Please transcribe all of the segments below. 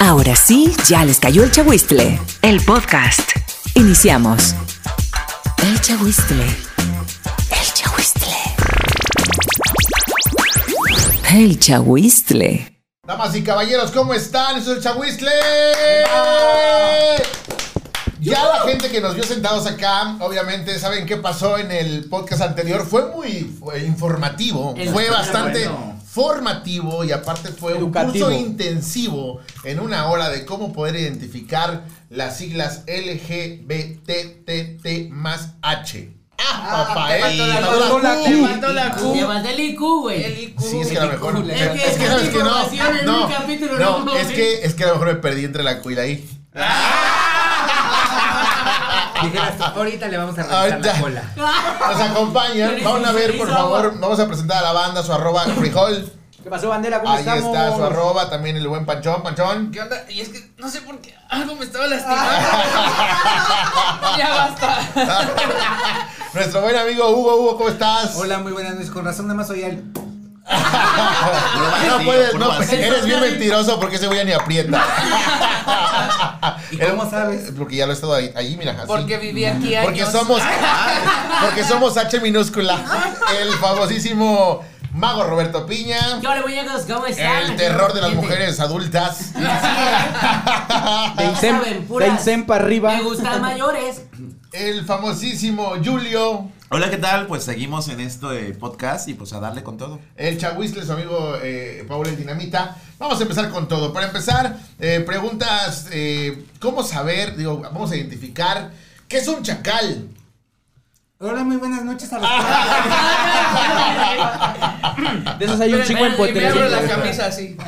Ahora sí, ya les cayó el chagüistle. El podcast. Iniciamos. El chagüistle. El chagüistle. El chagüistle. Damas y caballeros, ¿cómo están? Eso es el Chahuistle. Ya la gente que nos vio sentados acá, obviamente saben qué pasó en el podcast anterior. Fue muy fue informativo, El- fue bastante bueno. Formativo y aparte fue Educativo. un curso intensivo en una hora de cómo poder identificar las siglas LGBTT más H. Ah, papá, te eh. te faltó la la Q. Q. Llevas el IQ, güey. El IQ. Sí, es que a lo mejor. Es que sabes que no. No, un capítulo no, no, es que, es que a lo mejor me perdí entre la Q y la I. Tú, ahorita le vamos a revisar la cola. Nos acompañan. Vamos a ver, por favor. Vamos a presentar a la banda, su arroba frijol. ¿Qué pasó, bandera? ¿Cómo Ahí estamos? está su arroba, también el buen Panchón. Panchón. ¿Qué onda? Y es que no sé por qué algo me estaba lastimando. ya basta. Nuestro buen amigo Hugo. Hugo, ¿cómo estás? Hola, muy buenas noches. Con razón, nada más soy el. No puedes, no, eres bien mentiroso porque ese güey ni aprieta. ¿Y cómo sabes? Porque ya lo he estado ahí, allí, mira. así. Porque viví aquí años. Porque somos, porque somos H minúscula. El famosísimo mago Roberto Piña. ¿Qué hola, muñecos? ¿Cómo están? El terror de las mujeres adultas. De Insem para arriba. Me gustan mayores. El famosísimo Julio. Hola, ¿qué tal? Pues seguimos en este podcast y pues a darle con todo. El Chahuistle, su amigo eh, Paul el Dinamita. Vamos a empezar con todo. Para empezar, eh, preguntas, eh, ¿cómo saber, digo, vamos a identificar qué es un chacal? Hola, muy buenas noches a los De esos hay un chingo en Y me abro la potencia. camisa así.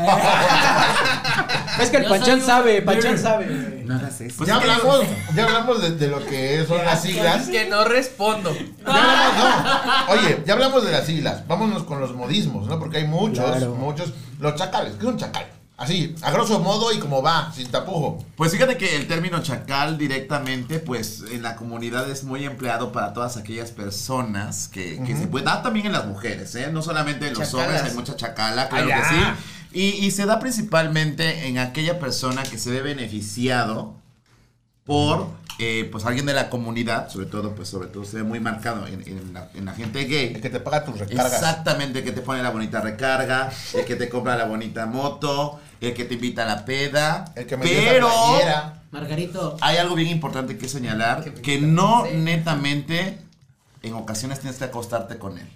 Es que el un- sabe, Panchón sabe. No hagas eso. Pues ya es que- hablamos, ya hablamos de, de lo que son las siglas. Que no respondo. Ya hablamos, no. Oye, ya hablamos de las siglas. Vámonos con los modismos, ¿no? Porque hay muchos, Claro. muchos. Los chacales, ¿qué es un chacal? Así, a grosso modo y como va, sin tapujo. Pues fíjate que el término chacal directamente, pues en la comunidad es muy empleado para todas aquellas personas que, que se puede dar también en las mujeres, ¿eh? No solamente en los Chacalas. hombres, hay mucha chacala, claro Ah, que ya. sí. Y, y se da principalmente en aquella persona que se ve beneficiado por eh, pues alguien de la comunidad, sobre todo, pues sobre todo se ve muy marcado en, en la, en la gente gay. El que te paga tus recargas. Exactamente, el que te pone la bonita recarga, el que te compra la bonita moto, el que te invita a la peda. El que me pero playera. Margarito. hay algo bien importante que señalar, Que que no netamente en ocasiones tienes que acostarte con él.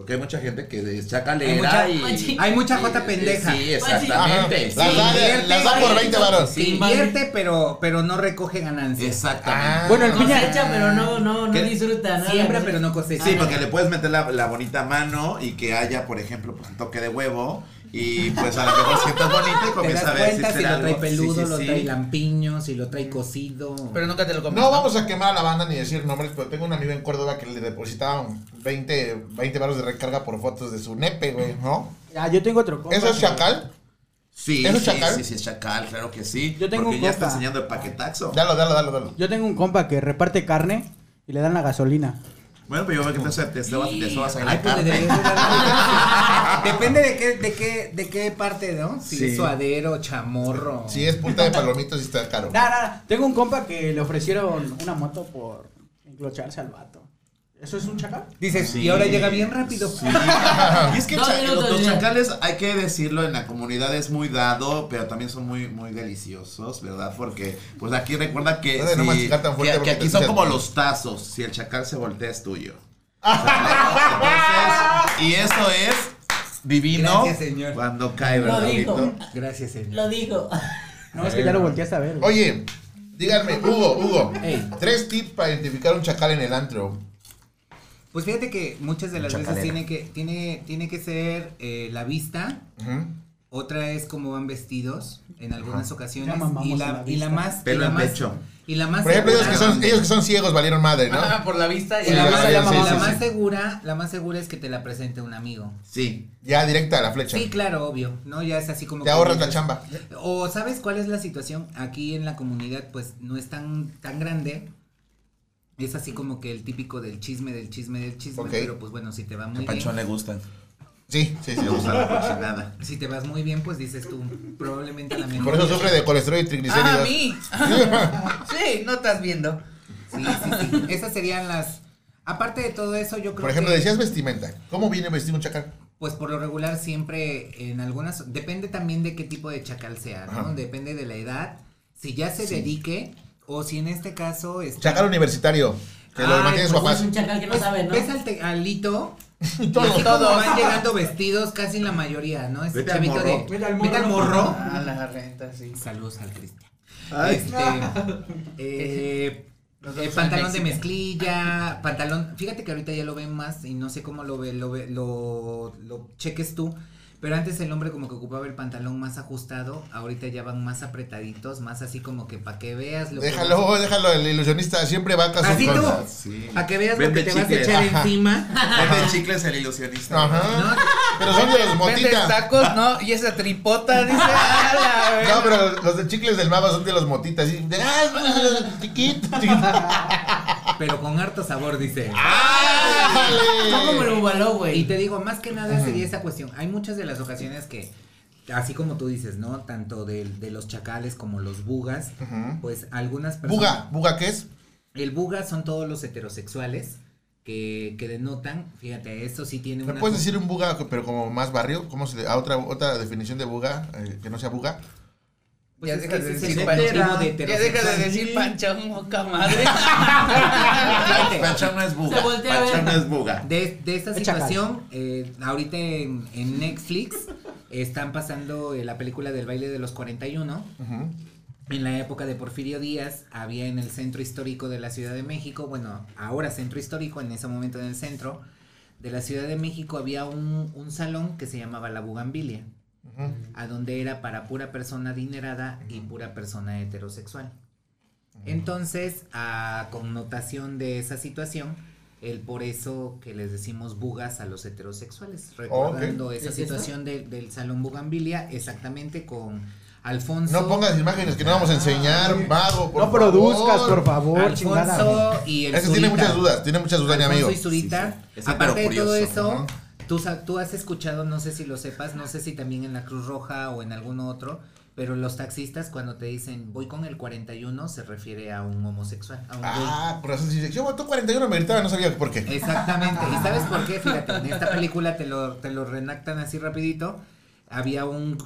Porque hay mucha gente que es chacalera Hay mucha- y... Hay mucha jota pendeja. Sí, exactamente. Las da, invierte, las da por 20 varos. Se invierte, pero, pero no recoge ganancias. Exactamente. Ah. Bueno, el Piña. Cosecha, pero no, no, no disfruta. nada. Siembra, pero no cosecha. Sí, porque le puedes meter la, la bonita mano y que haya, por ejemplo, pues un toque de huevo y pues a lo mejor sientas bonito y comienza a ver si si lo trae algo. peludo, Sí, sí, lo sí. trae lampiño, si lo trae cocido. Pero nunca te lo comes. No vamos a quemar a la banda ni decir nombres, pero tengo un amigo en Córdoba que le depositaban 20, 20 varos de recarga por fotos de su nepe, güey, ¿no? Ah, yo tengo otro compa. ¿Eso es chacal? Sí, ¿Eso es sí, chacal? sí, sí, es chacal, claro que sí. Yo tengo porque un ya está compa. enseñando el paquetaxo. Dalo, dalo, dalo, dalo. Yo tengo un compa que reparte carne y le dan la gasolina. Bueno, pero yo veo que te, te, te, te sobas ahí Ay, la pues carne. de Depende de qué, de qué, de qué parte, ¿no? Si Sí. es suadero, chamorro. Si es punta de palomitos y está caro. Nada, nada. Tengo un compa que le ofrecieron una moto por enclocharse al vato. ¿Eso es un chacal? Dices, Sí. y ahora llega bien rápido. Y es que cha- los, chacales, hay que decirlo, en la comunidad es muy dado, pero también son muy, muy deliciosos, ¿verdad? Porque, pues aquí recuerda que, Puede no si- tan fuerte que, porque que aquí son como los tazos, si el chacal se voltea es tuyo. Entonces, y eso es divino Gracias, señor. cuando cae, Lo ¿verdad? dijo. Pablito? Gracias, señor. Lo dijo. No, es que ya lo volteaste a ver. Oye, díganme, Hugo, Hugo, tres tips para identificar un chacal en el antro. Pues fíjate que muchas de las veces tiene que, tiene, tiene que ser eh, la vista, otra es cómo van vestidos en algunas ocasiones y la, la y la vista. más Pelo y la en más, pecho. y la más Por ejemplo, ellos que, son, ellos que son ciegos valieron madre, ¿no? Ah, por la vista. y Sí, la, más, sí, la más segura, la más segura es que te la presente un amigo. Sí. Ya directa a la flecha. Sí, claro, obvio, ¿no? Ya es así como Te ahorras la chamba. O sabes cuál es la situación aquí en la comunidad, pues no es tan tan grande. Es así como que el típico del chisme, del chisme, del chisme, pero pues bueno, si te va muy A Panchón bien. le gustan. Sí, sí, sí. Me gusta la cochinada. Si te vas muy bien, pues dices tú, probablemente la mejor. Por eso sufre de colesterol y Ah, a triglicéridos. mí. sí, no estás viendo. Sí, sí, sí. Esas serían las. Aparte de todo eso, yo creo Por ejemplo, que. decías vestimenta. ¿Cómo viene vestido un chacal? Pues por lo regular siempre en algunas. Depende también de qué tipo de chacal sea, ¿no? Ajá. Depende de la edad. Si ya se dedique, o si en este caso. está- Chacal universitario. Que lo Ay, mantiene su Pues papá. es un chacal que no Pues, sabe, ¿no? Ves al, te- al Lito. y Todo. así como Todos. van llegando vestidos casi la mayoría, ¿no? Ese Vete al chavito morro. de. Vete al morro. Ah, la renta, sí. Saludos al Cristian. Ay. Este, eh, Nos eh, vemos pantalón de en México. mezclilla, pantalón, fíjate que ahorita ya lo ven más y no sé cómo lo ve, lo, ve- lo, lo cheques tú, pero antes el hombre como que ocupaba el pantalón más ajustado, ahorita ya van más apretaditos, más así como que para que veas lo Déjalo, déjalo, el ilusionista siempre va a Así tú, Sí. para que veas Vende lo que te vas a echar Ajá. encima. Vende chicles el ilusionista. Ajá. ¿no? Pero son de los motitas. tacos, ¿no? Y esa tripota, dice. "Ah, la verga". No, pero los de chicles del Maba son de los motitas. y De, ah, chiquito, chiquito. Pero con harto sabor, dice. Son como el ¡Ándale! bubaló, Y güey. te digo, más que nada sería esa cuestión. Hay muchas de las ocasiones que, así como tú dices, ¿no? Tanto de, de los chacales como los bugas, pues algunas personas... Buga, ¿buga qué es? El buga son todos los heterosexuales que, que denotan, fíjate, esto sí tiene ¿Me una... puedes decir un buga, pero como más barrio? ¿Cómo se a otra, otra definición de buga eh, que no sea buga? Pues ya dejas de decir panchón. de Ya dejas de decir panchón, moca madre. Panchón no es buga. Panchón no es buga. De, de esta situación, eh, ahorita en, en Netflix están pasando eh, la película del baile de los 41. Ujú. En la época de Porfirio Díaz había en el centro histórico de la Ciudad de México, bueno, ahora centro histórico, en ese momento en el centro de la Ciudad de México había un, un salón que se llamaba La Bugambilia, A donde era para pura persona adinerada y pura persona heterosexual. Entonces, a connotación de esa situación, el por eso que les decimos bugas a los heterosexuales, recordando esa situación de- del salón Bugambilia, exactamente con Alfonso. No pongas imágenes que no vamos a enseñar, mago, por No produzcas, favor. por favor, chingada. Alfonso y el Ese tiene Zurita. muchas dudas, tiene muchas dudas, mi Alfonso amigo. y Zurita. Sí, sí. Es Aparte de todo curioso. eso. Tú, has escuchado, no sé si lo sepas, no sé si también en la Cruz Roja o en algún otro, pero los taxistas cuando te dicen voy con el 41 se refiere a un homosexual, a un gay. Ah, por razón, si yo tú 41 me gritaba, no sabía por qué. Exactamente. ¿Y sabes por qué? Fíjate, en esta película te lo, te lo renactan así rapidito. Había un,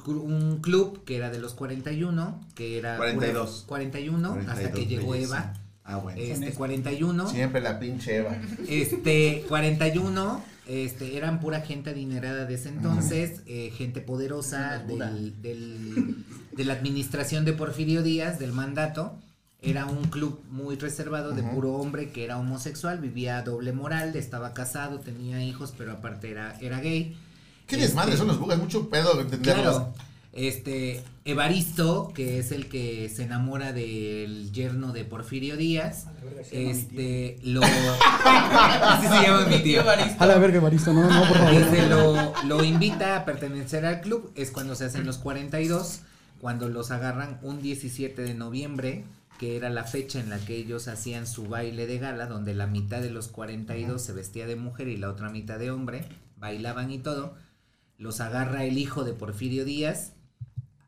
club que era de los 41, que era... 42. 41, hasta que 42, llegó belleza. Eva. Ah, bueno. Este, 41. Siempre la pinche Eva. Este, 41, este, eran pura gente adinerada de ese entonces, eh, gente poderosa del, del- de la administración de Porfirio Díaz, del mandato. Era un club muy reservado de puro hombre que era homosexual, vivía doble moral, estaba casado, tenía hijos, pero aparte era, era gay. Qué Este, desmadre son los bugas, mucho pedo entenderlos. Claro. Este, Evaristo, que es el que se enamora del yerno de Porfirio Díaz, este, lo... Así se llama mi tío. A la verga, Evaristo, no, no, por favor. Este, lo, lo invita a pertenecer al club, es cuando se hacen los 42, cuando los agarran un 17 de noviembre, que era la fecha en la que ellos hacían su baile de gala, donde la mitad de los 42 se vestía de mujer y la otra mitad de hombre, bailaban y todo. Los agarra el hijo de Porfirio Díaz,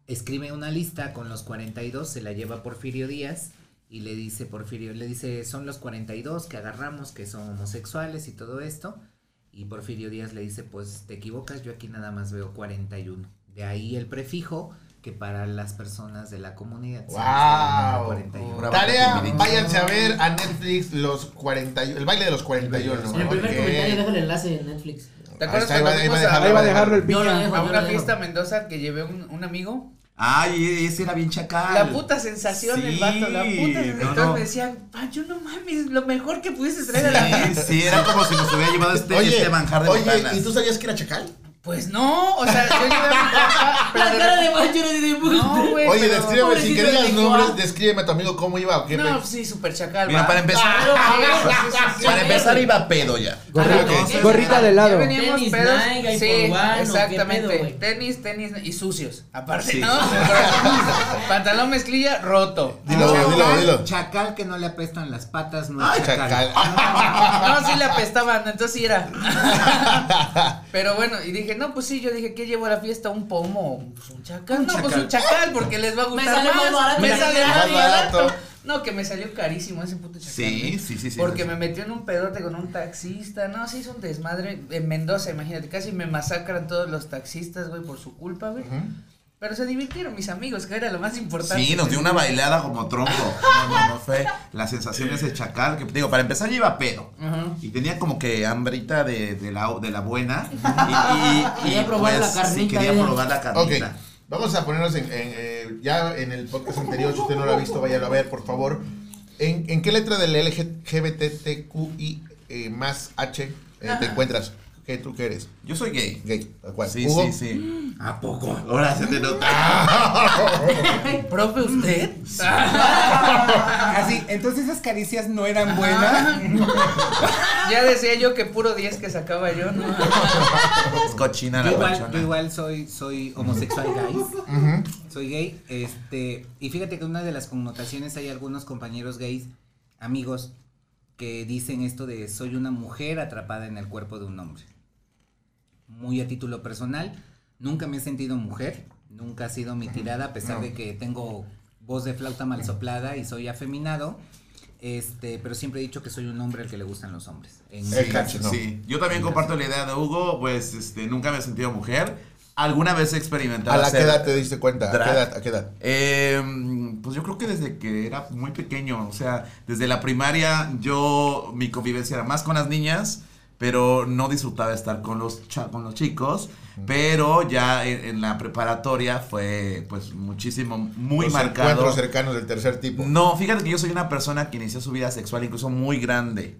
escribe una lista con los 42, se la lleva a Porfirio Díaz y le dice Porfirio, le dice, son los 42 que agarramos, que son homosexuales y todo esto. Y Porfirio Díaz le dice, pues te equivocas, yo aquí nada más veo 41. De ahí el prefijo que para las personas de la comunidad ¡Wow! 41. Tarea, váyanse a ver a Netflix los 41, el baile de los 41. En el primer comentario dejo el enlace en Netflix. ¿Te acuerdas Ahí cuando va, ahí va a fuimos dejarlo, a, el dejo, a una fiesta. Mendoza que llevé un, un amigo? Ay, ese era bien chacal. La puta sensación del Sí, vato, la puta sensación. no, me decían, Pancho, no mames, lo mejor que pudiste traer a la Sí, sí, era como si nos hubiera llevado este, Oye, este manjar de oye, botanas. ¿y tú sabías que era chacal? Pues no, o sea, yo llevé a mi papá, La cara de Pancho no tiene. No, güey. Oye, pero- descríbeme, sin que pobrecito digas nombres, Nicoa. descríbeme a tu amigo cómo iba o qué. No, pe- sí, super chacal. Mira, va. para empezar, Claro, sí, sí, sí, sí. para empezar iba pedo ya. Gorrita, gorrita de lado. Ya veníamos Tenis pedos. Nike, sí, Force One, ¿o qué exactamente. pedo, güey? tenis, tenis y sucios. Aparte, Sí. ¿no? Pantalón mezclilla roto. Dilo, chacal, dilo, dilo. chacal que no le apestan las patas, no es chacal. chacal. No, sí le apestaban, entonces sí era. Pero bueno, y dije, no, pues sí, yo dije, ¿qué llevo a la fiesta? ¿Un pomo? Pues un chacal. Un no, pues un chacal, porque les va a gustar salió más barato. Me salió más barato. barato. No, que me salió carísimo ese puto chacal. Sí, ¿eh? sí, sí, sí. Porque sí. me metió en un pedote con un taxista. No, se hizo un desmadre en Mendoza, imagínate. Casi me masacran todos los taxistas, güey, por su culpa, güey. Pero se divirtieron mis amigos, que era lo más importante. Sí, nos dio una bailada como tronco. No, no, no fue la sensación de ese chacal que digo, para empezar yo iba pedo. Y tenía como que hambrita de, de la, de la buena. Y, y- y, Quería probar la Sí, carnita, quería probar la Ok, carnita. vamos a ponernos en, en, eh, ya en el podcast anterior, si usted no lo ha visto, váyalo a ver, por favor. ¿En, en qué letra del LGBTQI eh, más H eh, te encuentras? ¿Qué tú qué eres? Yo soy gay. Gay, tal cual. Sí, Hugo? sí, sí. ¿A poco? Ahora se te nota. ¿Profe usted? Así, entonces esas caricias no eran buenas. Ya decía yo que puro 10 que sacaba yo, ¿no? Es cochina la Yo igual, yo igual soy, soy homosexual, guys. Soy gay. Este, y fíjate que una de las connotaciones hay algunos compañeros gays, amigos, que dicen esto de soy una mujer atrapada en el cuerpo de un hombre. Muy a título personal, nunca me he sentido mujer, nunca ha sido mi tirada, a pesar de que tengo voz de flauta mal soplada y soy afeminado. Este, pero siempre he dicho que soy un hombre al que le gustan los hombres. En El mi cacho, no. Sí, yo también comparto la idea de Hugo, pues este, nunca me he sentido mujer. Alguna vez he experimentado ¿A la qué edad te diste cuenta? ¿A qué edad? ¿A qué edad? Eh, pues yo creo que desde que era muy pequeño, o sea, desde la primaria yo, mi convivencia era más con las niñas, pero no disfrutaba estar con los, con los chicos, pero ya en, en la preparatoria fue pues muchísimo, muy Los marcado. encuentros cercanos del tercer tipo. No, fíjate que yo soy una persona que inició su vida sexual incluso muy grande.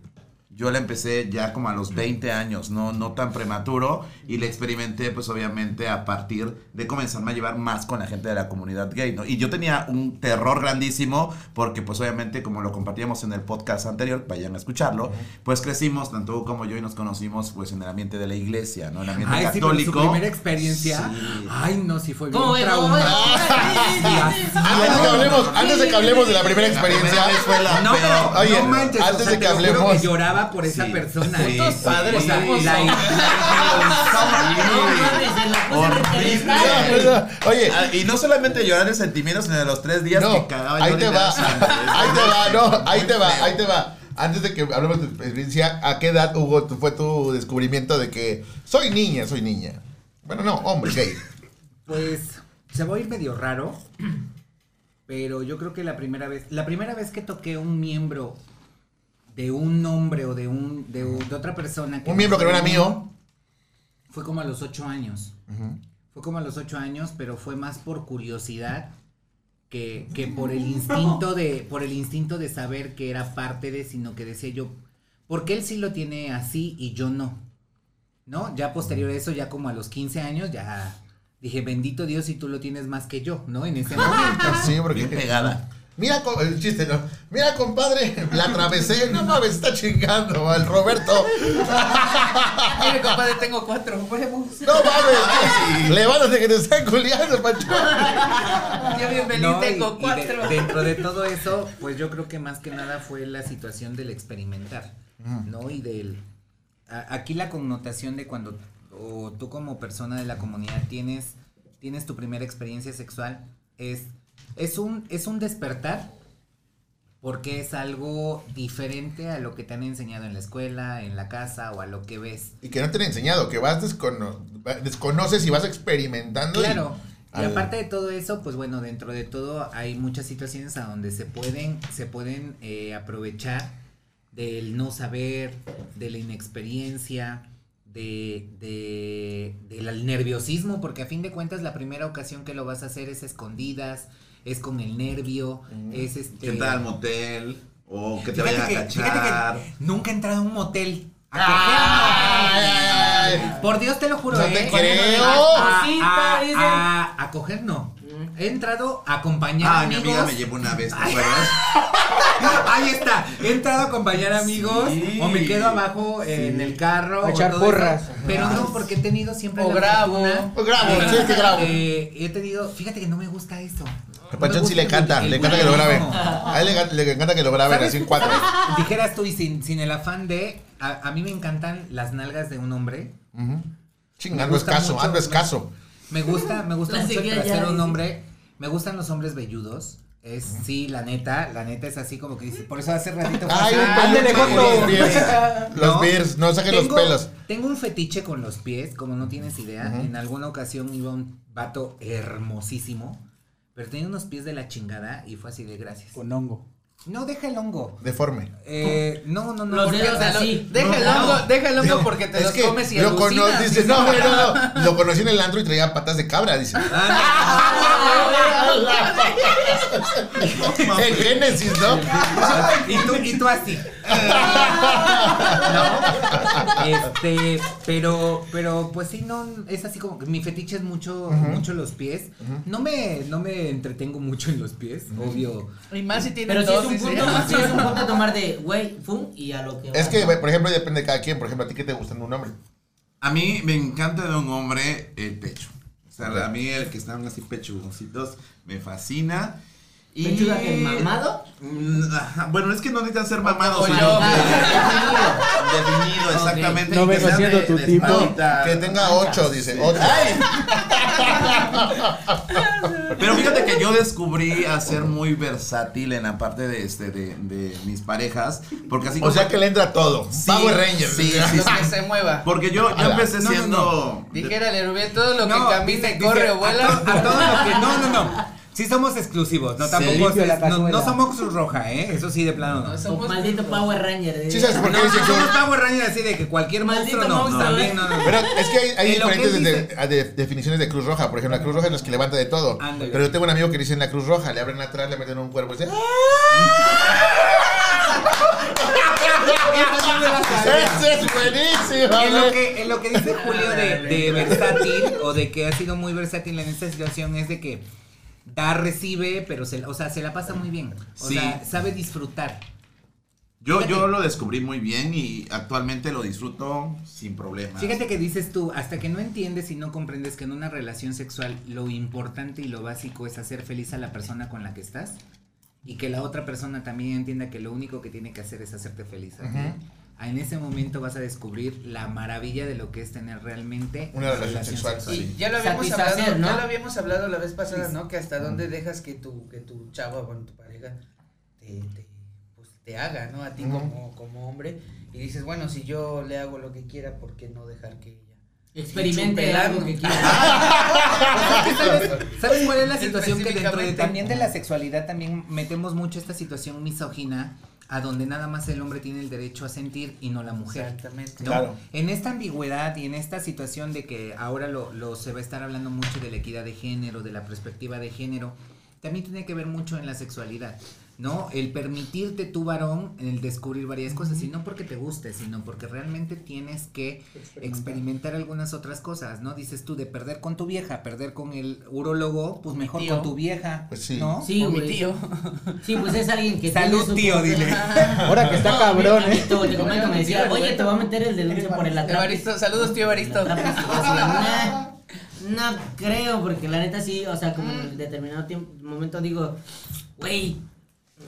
Yo la empecé ya como a los 20 años, no, no tan prematuro, y la experimenté pues obviamente a partir de comenzarme a llevar más con la gente de la comunidad gay, ¿no? Y yo tenía un terror grandísimo porque pues obviamente como lo compartíamos en el podcast anterior, vayan a escucharlo, pues crecimos tanto Hugo como yo y nos conocimos pues en el ambiente de la iglesia, ¿no? En el ambiente Ay, sí, pero católico. su primera experiencia. Sí. Ay, no, sí fue ¿Cómo bien ves? traumática. Antes de que hablemos, antes de que hablemos de la primera experiencia, primera fue la No, peor. pero Oye, no manches, antes o sea, de que hablemos- que lloraba por esa Sí, persona. sí, ¿eh? sí. padres, O sea, somos la, la estadio. Oye, Ah, y no solamente llorar el sentimiento, sino de los tres días no, que cagaba ahí te de va, la ahí te va, no, ahí te va, ahí te va. Antes de que hablemos de tu experiencia, ¿a qué edad, Hugo, fue tu descubrimiento de que soy niña, soy niña? Bueno, no, hombre, gay. Pues se va a ir medio raro, pero yo creo que la primera vez, la primera vez que toqué un miembro de un hombre o de un de, de otra persona Un miembro que no era mío. fue como a los ocho años. Fue como a los ocho años, pero fue más por curiosidad que, que por el instinto de, por el instinto de saber que era parte de, sino que decía yo, ¿por qué él sí lo tiene así y yo no? ¿No? Ya posterior a eso, ya como a los 15 años, ya dije, bendito Dios si tú lo tienes más que yo, ¿no? En ese momento. Sí, porque. Bien pegada. Mira, el chiste, ¿no? Mira, compadre, la atravesé. No mames, está chingando al Roberto. Mire, compadre, tengo cuatro huevos. No mames. Levántate que te están culiando, Pancho. Ya bienvenido, No, y- tengo y de- cuatro. dentro de todo eso, pues yo creo que más que nada fue la situación del experimentar, ¿no? Y del... a- aquí la connotación de cuando o tú como persona de la comunidad tienes, tienes tu primera experiencia sexual es, es, un, es un despertar porque es algo diferente a lo que te han enseñado en la escuela, en la casa o a lo que ves. Y que no te han enseñado, que vas descono- desconoces y vas experimentando. y- Claro. Y al- aparte de todo eso, pues bueno, dentro de todo hay muchas situaciones a donde se pueden, se pueden eh, aprovechar del no saber, de la inexperiencia, de, de, del nerviosismo, porque a fin de cuentas la primera ocasión que lo vas a hacer es escondidas, es con el nervio, es este... Que entrar al motel o que te vayan a que, cachar. que nunca he entrado a un motel. A Ay, ay, coger, no. ay. Por Dios te lo juro, No ¿eh? te creo. A, Cosita, a- dicen. a- a coger no. He entrado a acompañar Ah, mi amigos. amiga me llevó una vez, ¿te acuerdas? Ahí está. He entrado a acompañar amigos Sí. o me quedo abajo en el carro. A o echar eso, porras. Pero no, porque he tenido siempre O la grabo. fortuna O grabo, de- sí, es que grabo. eh, he tenido, fíjate que no me gusta eso. A Panchón sí le encanta, le encanta que lo grabe. A él le, le encanta que lo graben así en cuatro. Dijeras tú y sin, sin el afán de. A, a mí me encantan las nalgas de un hombre. Ujú. Chinga, Me ando gusta escaso, ando me- escaso. Me gusta, me gusta mucho el trasero un hombre. Me gustan los hombres velludos. Es, sí, la neta, la neta es así como que dice, por eso hace ratito Ay, un los beers. Los ¿No? beers, no saquen los pelos. Tengo un fetiche con los pies, como no tienes idea. En alguna ocasión iba un vato hermosísimo, pero tenía unos pies de la chingada y fue así de gracias. Con hongo. No, deja el hongo. Deforme. Eh, no, no, no. Los dedos así. sí. Deja el No, hongo, no. deja el hongo porque te es los que comes y lo cono- alucinas. dice, no, güey, no, no. Lo conocí en el antro y traía patas de cabra, dice. en Génesis, ¿no? y tú, y tú así. ¿No? Este, pero, pero pues sí, no, es así como que mi fetiche es mucho, mucho los pies. No me, no me entretengo mucho en los pies, obvio. Y más si tiene Pero si es un punto, sí es un punto a tomar de, güey, fum, y a lo que Es va. que, por ejemplo, depende de cada quien. Por ejemplo, a ti qué te gusta en un hombre. A mí me encanta de un hombre el pecho. O sea, a mí el que están así pechugoncitos me fascina. Y... ¿Pechuga que mamado? Mm, Bueno, es que no necesitan ser mamados. Sino que- Definido, exactamente. No y que vengo siendo tu tipo. Que tenga ocho, dice. Ocho. Pero fíjate que yo descubrí a ser muy versátil en la parte de este de, de mis parejas. Porque así O sea que le entra todo. Sí, Power Rangers. sí, dice. que se mueva. Porque yo, empecé No, no, siendo. Dijera Rubén, todo lo No, que camine, dice- corre dice, o vuela. A, to- a todo lo que. No, no, no. Sí somos exclusivos, no tampoco. Es- no, somos Cruz Roja, ¿eh? Eso sí, de plano no. No, O somos- maldito Power Ranger. eh. Sí, ¿sabes por qué No, dicen que- somos Power Rangers así de que cualquier Maldito monstruo no. monstruo, ¿eh? no, no. Pero es que hay, que diferentes de- de- definiciones de Cruz Roja. Por ejemplo, la Cruz Roja es los que levanta de todo. Ándale. Pero yo tengo un amigo que dice en la Cruz Roja, le abren atrás, le meten un cuerpo y dice. ¡Ese es buenísimo! En lo, güey! que, en lo que dice Julio de, de versátil o de que ha sido muy versátil en esta situación es de que da, recibe, pero se, o sea, se la pasa muy bien. O Sí. sea, sabe disfrutar. Yo, yo lo descubrí muy bien y actualmente lo disfruto sin problemas. Fíjate que dices tú, hasta que no entiendes y no comprendes que en una relación sexual lo importante y lo básico es hacer feliz a la persona con la que estás y que la otra persona también entienda que lo único que tiene que hacer es hacerte feliz En ese momento vas a descubrir la maravilla de lo que es tener realmente Una relación sexual, Y sí. ya lo habíamos hablado, ¿no? ya lo habíamos hablado la vez pasada, ¿no? Que hasta dónde dejas que tu, que tu chavo, bueno, tu pareja, te, te, pues, te haga, ¿no? A ti Ujú. como, como hombre. Y dices, bueno, si yo le hago lo que quiera, ¿por qué no dejar que ella? Experimente algo que quiera. ¿Sabes, ¿Sabes cuál es la situación que dentro de, también de la sexualidad también metemos mucho esta situación misógina a donde nada más el hombre tiene el derecho a sentir y no la mujer? Exactamente. ¿no? Claro. En esta ambigüedad y en esta situación de que ahora lo, lo se va a estar hablando mucho de la equidad de género, de la perspectiva de género, también tiene que ver mucho en la sexualidad, ¿no? El permitirte tu varón, el descubrir varias cosas, y no porque te guste, sino porque realmente tienes que experimentar algunas otras cosas, ¿no? Dices tú, de perder con tu vieja, perder con el urólogo, pues mejor tío. con tu vieja, Pues sí. ¿no? Sí, O mi tío. Sí, pues es alguien que Salud, tiene su- tío, dile. Ahora que está No, cabrón, mi eh. amiguito, Te comento, me decía, oye, te voy a meter el denuncia por el atrape. Saludos, tío Evaristo. "Nah, No creo, porque la neta sí, o sea, como en determinado tiempo, momento digo, güey,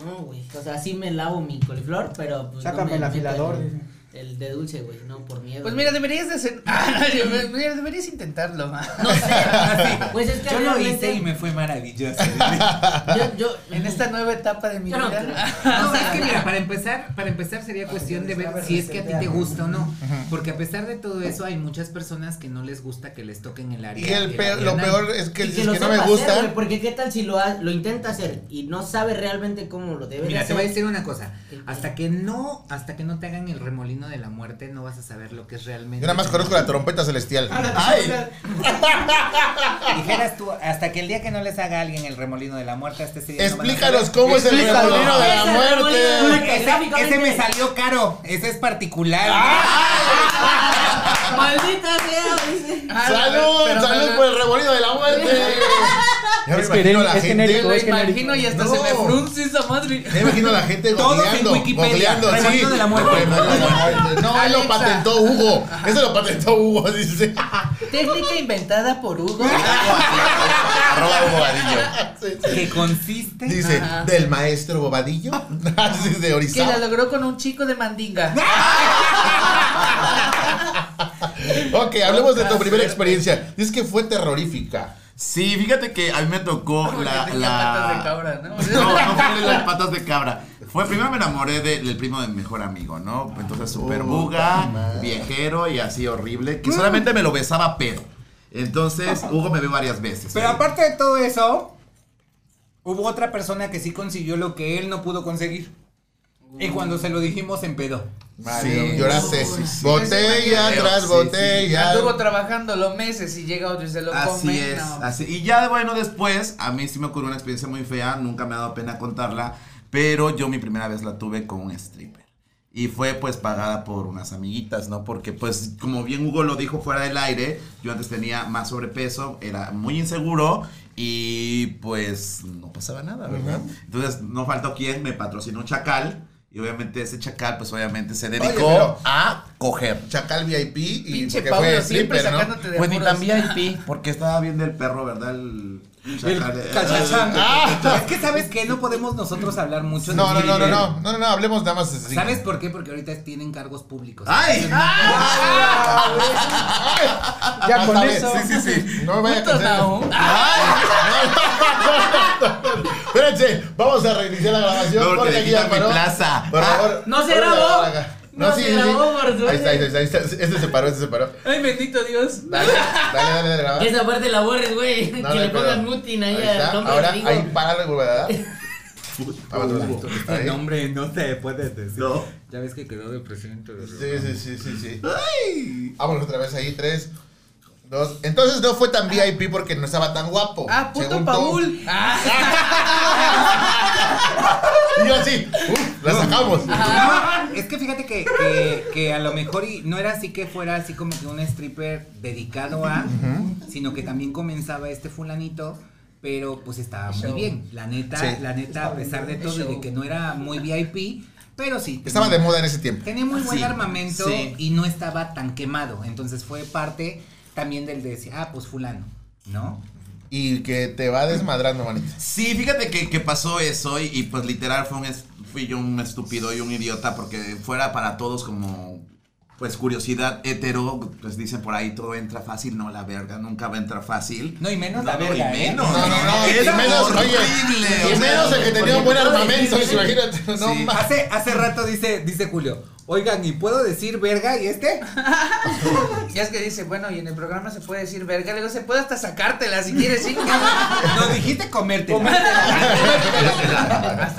no, güey, o sea, sí me lavo mi coliflor, pero pues. no Sácame me el afilador, dice. El de dulce, güey, no, por miedo. Pues mira, deberías de hacer. Ah, no, mira, deberías intentarlo. No sé, pues es que Yo lo hice y me fue maravilloso. Yo, yo, En esta nueva etapa de mi Yo no vida. No, es que mira, para empezar, para empezar sería cuestión de ver si es que a ti te gusta o no. Porque a pesar de todo eso, hay muchas personas que no les gusta que les toquen el área. Y el el peor- área lo anal. peor es que y que no me hacer, gusta. porque qué tal si lo, ha- lo intenta hacer y no sabe realmente cómo lo debe de Mira, te hacer. voy a decir una cosa. Hasta que no, hasta que no te hagan el remolino de la muerte, no vas a saber lo que es realmente. Yo nada más conozco la trompeta celestial. Ay, Dijeras tú, hasta que el día que no les haga a alguien el remolino de la muerte, hasta ese día no van a Explícanos cómo es el remolino de la muerte. Ese, me salió caro, ese es particular. Maldita sea, dice. Ah, ¡Salud! pero- ¡Salud pero- por el remolino de la muerte! Ya me Es imagino a la es gente. genérico. Lo es genérico. imagino y hasta No. se me frunce esa madre. Ya me imagino a la gente googleando, Wikipedia, googleando, sí. de la muerte. No, él lo patentó Hugo. Eso lo patentó Hugo, dice. Técnica inventada por Hugo. arroba Hugo Vadillo. Sí, sí. Que consiste. Dice, Ajá. del maestro Bobadillo. De Que la Orizaba. logró con un chico de mandinga. Ok, hablemos de tu primera experiencia. Dices que fue terrorífica. Sí, fíjate que a mí me tocó Porque la. tenía la- patas de cabra, ¿no? No, no fue de las patas de cabra. Fue primero me enamoré de- del primo de mi mejor amigo, ¿no? Entonces super buga, viejero y así horrible, que solamente me lo besaba pero. Entonces Hugo me vio varias veces. Pero aparte de todo eso, hubo otra persona que sí consiguió lo que él no pudo conseguir. Y cuando se lo dijimos, empedó. Mario, Sí, lloraste. sí, sí. Botella Sí, tras sí, botella. Anduvo trabajando los meses y llega otro y se lo come. Así es, no. así. Y ya bueno, después, a mí sí me ocurrió una experiencia muy fea, nunca me ha dado pena contarla, pero yo mi primera vez la tuve con un stripper. Y fue pues pagada por unas amiguitas, ¿no? Porque pues como bien Hugo lo dijo fuera del aire, yo antes tenía más sobrepeso, era muy inseguro y pues no pasaba nada, ¿verdad? Entonces no faltó quien me patrocinó Chacal y obviamente ese Chacal pues obviamente se dedicó pero- a coger. Chacal VIP y Pinche porque Pablo fue siempre sacándote de Pues ni tan VIP, porque estaba bien del perro, ¿verdad? El, chacal de- cachachán. Ah. Es que sabes que no podemos nosotros hablar mucho No, de no, no, no, no, no, no, no, hablemos nada más así. ¿Sabes por qué? Porque ahorita tienen cargos públicos. ¡Ay! Ya con eso. Sí, sí, sí. No me vaya a. Nahum. Espérense, vamos a reiniciar la grabación No, porque aquí ya quitan mi paró. plaza. Por Ah, favor. no se Por grabó. favor, No se grabó, por suerte. Ahí está, ahí está, ahí está. Este se paró, este se paró. Ay, bendito Dios. Dale, dale, dale, dale, graba. Esa parte la borres, güey. No, que no, le pongan mutin ahí, Ahí al nombre Ahora, ahí hijo. páralo y vuelve a dar. Vamos, vamos. Este nombre no se puede decir. No. Ya ves que quedó de presidente de Sí, sí, sí, sí, sí. Vámonos otra vez ahí, tres, dos. Entonces no fue tan VIP porque no estaba tan guapo. Ah, puto. Paul. Ah. Y yo así, uf, la sacamos. No, es que fíjate que, que, que a lo mejor y no era así que fuera así como que un stripper dedicado a, sino que también comenzaba este fulanito, pero pues estaba muy bien. La neta, Sí. la neta, a pesar de todo y de que no era muy VIP, pero sí. Estaba de moda en ese tiempo. Tenía muy buen Sí, armamento sí. y no estaba tan quemado. Entonces fue parte también del de decir, ah, pues fulano, ¿no? Y que te va desmadrando, manita. Sí, fíjate que, que pasó eso y, y, pues literal fue un es- fui yo un estúpido y un idiota porque fuera para todos como pues curiosidad hetero, pues dicen por ahí todo entra fácil, no la verga, nunca va a entrar fácil. No, y menos No, la no, verga, y ¿eh? menos. No, no, no. Y Es menos, oye. horrible, Y o sea, menos el que tenía un buen armamento, imagínate. No Sí. Hace, hace rato dice, dice Julio, oigan, ¿y puedo decir verga y este? Ya es que dice, bueno, y en el programa se puede decir verga. Le digo, se puede hasta sacártela si quieres, sí. No, dijiste comerte. hasta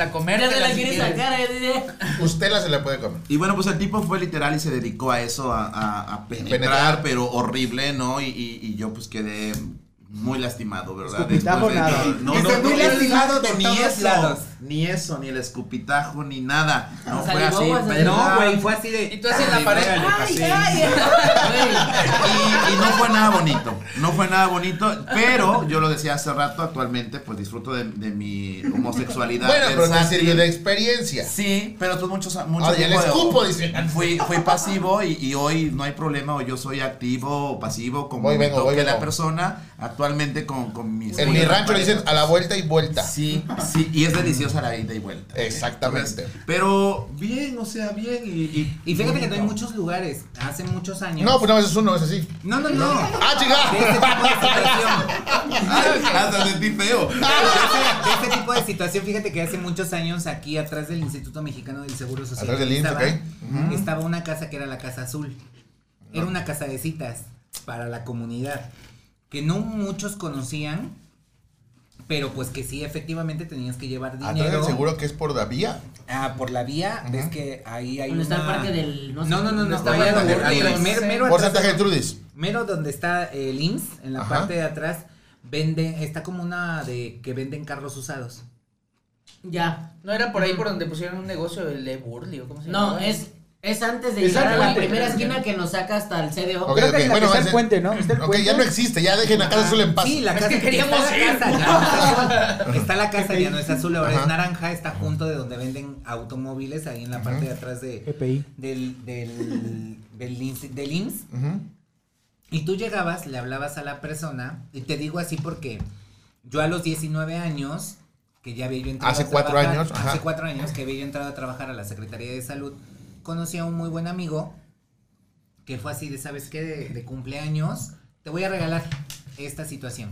Ya comértela la si quiere quieres. sacar, eh. Usted la se la puede comer. Y bueno, pues el tipo fue literal y se dedicó a eso, a, a- a penetrar, Penetrar. pero horrible, ¿no? Y, y- y yo pues quedé muy lastimado, ¿verdad? Después de- nada. No, no, no, muy lastimado de eso, lados. Ni eso, ni el escupitajo, ni nada. No, fue así. pero- No, güey, fue así de. Y tú así en la pared. Ay, así. ay. y, y no fue nada bonito, no fue nada bonito, pero yo lo decía hace rato, actualmente pues disfruto de, de mi homosexualidad. Bueno, pero te sirvió de experiencia. Sí, pero pues muchos mucho Oye, el tiempo de- escupo, dice. Fui, fui pasivo y, y hoy no hay problema, o yo soy activo o pasivo como Voy, vengo, voy, toque la vengo. persona, actualmente con, con mis... En mi rancho le dicen a la vuelta y vuelta. Sí, sí, y es deliciosa la ida y vuelta. Exactamente. Entonces, pero bien, o sea, bien y... Y, Y fíjate que no hay muchos lugares, hace muchos años. No, pues no, es uno, es así. no, no, no. ¡Ah, De este tipo de chica! situación. Hasta sentí feo. De este, de este tipo de situación, fíjate que hace muchos años aquí atrás del Instituto Mexicano del Seguro Social Atrás del INSS, estaba, estaba una casa que era la Casa Azul. Era una casa de citas para la comunidad que no muchos conocían, pero pues que sí efectivamente tenías que llevar Atrás dinero. del seguro que es por la vía. Ah, por la vía, ves que ahí hay ¿Dónde está el una- parque del- no No, no, no, está mero, Por Santa de- Gertrudis. Mero donde está el IMSS, en la Ajá. parte de atrás, vende, está como una de que venden carros usados. Ya. No era por ahí por donde pusieron un negocio de Le Burley o cómo se llama. No, es, es antes de Es llegar a la primera esquina que nos saca hasta el CDO. Ok, Creo que ok, es la bueno, que está el puente, ¿no? Está el Ok, puente. ya no existe, ya dejen a Casa Azul en paz. Sí, la Es casa que queríamos está la casa, ya es. Está la casa, ya no es azul, ahora Ajá. es naranja, está junto de donde venden automóviles, ahí en la parte de atrás de, EPI. del, del, del, IMSS. Y tú llegabas, le hablabas a la persona, y te digo así porque yo a los 19 años, que ya había yo entrado Hace a cuatro trabajar- años, ajá. hace cuatro años que había yo entrado a trabajar a la Secretaría de Salud, conocí a un muy buen amigo que fue así de, ¿sabes qué? De, de cumpleaños, te voy a regalar esta situación.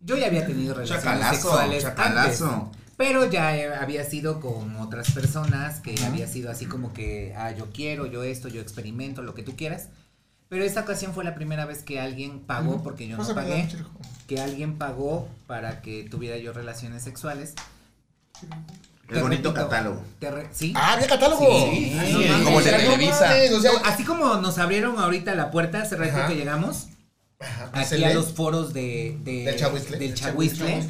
Yo ya había tenido relaciones Chacalazo, sexuales chacalazo. antes, pero ya había sido con otras personas, que había sido así como que, ah, yo quiero, yo esto, yo experimento, lo que tú quieras. Pero esta ocasión fue la primera vez que alguien pagó, porque yo no Pásame, pagué, que alguien pagó para que tuviera yo relaciones sexuales. El bonito repito, catálogo. te re- ¿Sí? Ah, había catálogo. Sí, Ah, sí, no sí, como el de Televisa. o sea, así como nos abrieron ahorita la puerta hace Ajá. que llegamos, ajá, aquí a los foros de, de- Del Chahuiztle,